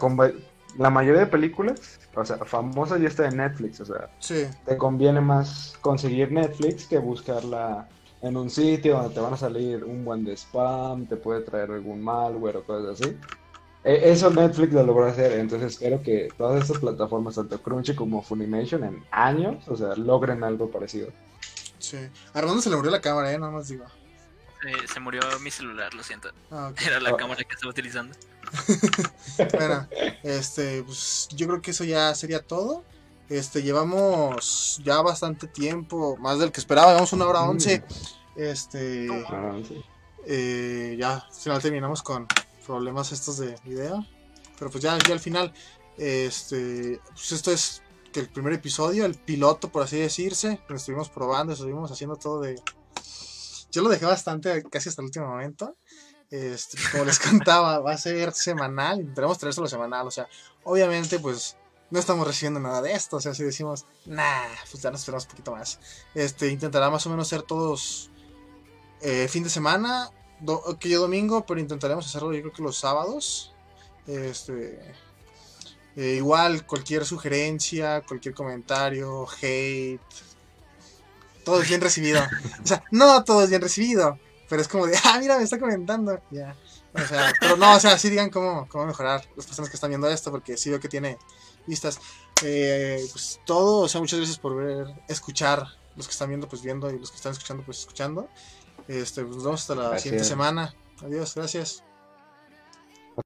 la mayoría de películas, o sea, famosas ya está en Netflix, o sea, Sí, te conviene más conseguir Netflix que buscarla en un sitio donde te van a salir un buen de spam, te puede traer algún malware o cosas así. E- Eso Netflix lo logró hacer, entonces espero que todas estas plataformas, tanto Crunchy como Funimation, en años, o sea, logren algo parecido. sí. Armando se le murió la cámara, eh, nada más digo. Eh, se murió mi celular, lo siento. Ah. Era la Ah. cámara que estaba utilizando. Bueno, este, pues yo creo que eso ya sería todo. Este, llevamos ya bastante tiempo, más del que esperaba, llevamos una hora Mm. once. Este, Ah, eh, ya al final terminamos con problemas estos de video. Pero pues ya, ya al final, este, pues esto es que el primer episodio, el piloto por así decirse, lo estuvimos probando, estuvimos haciendo todo de... Yo lo dejé bastante casi hasta el último momento. Este, como les contaba, va a ser semanal, intentaremos traérselo semanal, o sea, obviamente pues no estamos recibiendo nada de esto, o sea, si decimos, nah, pues ya nos esperamos un poquito más. Este, intentará más o menos ser todos eh, fin de semana, que yo domingo, pero intentaremos hacerlo yo creo que los sábados. Este, eh, igual cualquier sugerencia, cualquier comentario, hate, todo es bien recibido. O sea, no todo es bien recibido, pero es como de, ah, mira, me está comentando. Ya. O sea, pero no, o sea, sí digan cómo, cómo mejorar las personas que están viendo esto, porque sí veo que tiene vistas. Eh, pues todo, o sea, muchas gracias por ver, escuchar, los que están viendo, pues viendo, y los que están escuchando, pues escuchando. Este, pues nos vemos hasta la Gracias. siguiente semana. Adiós, gracias.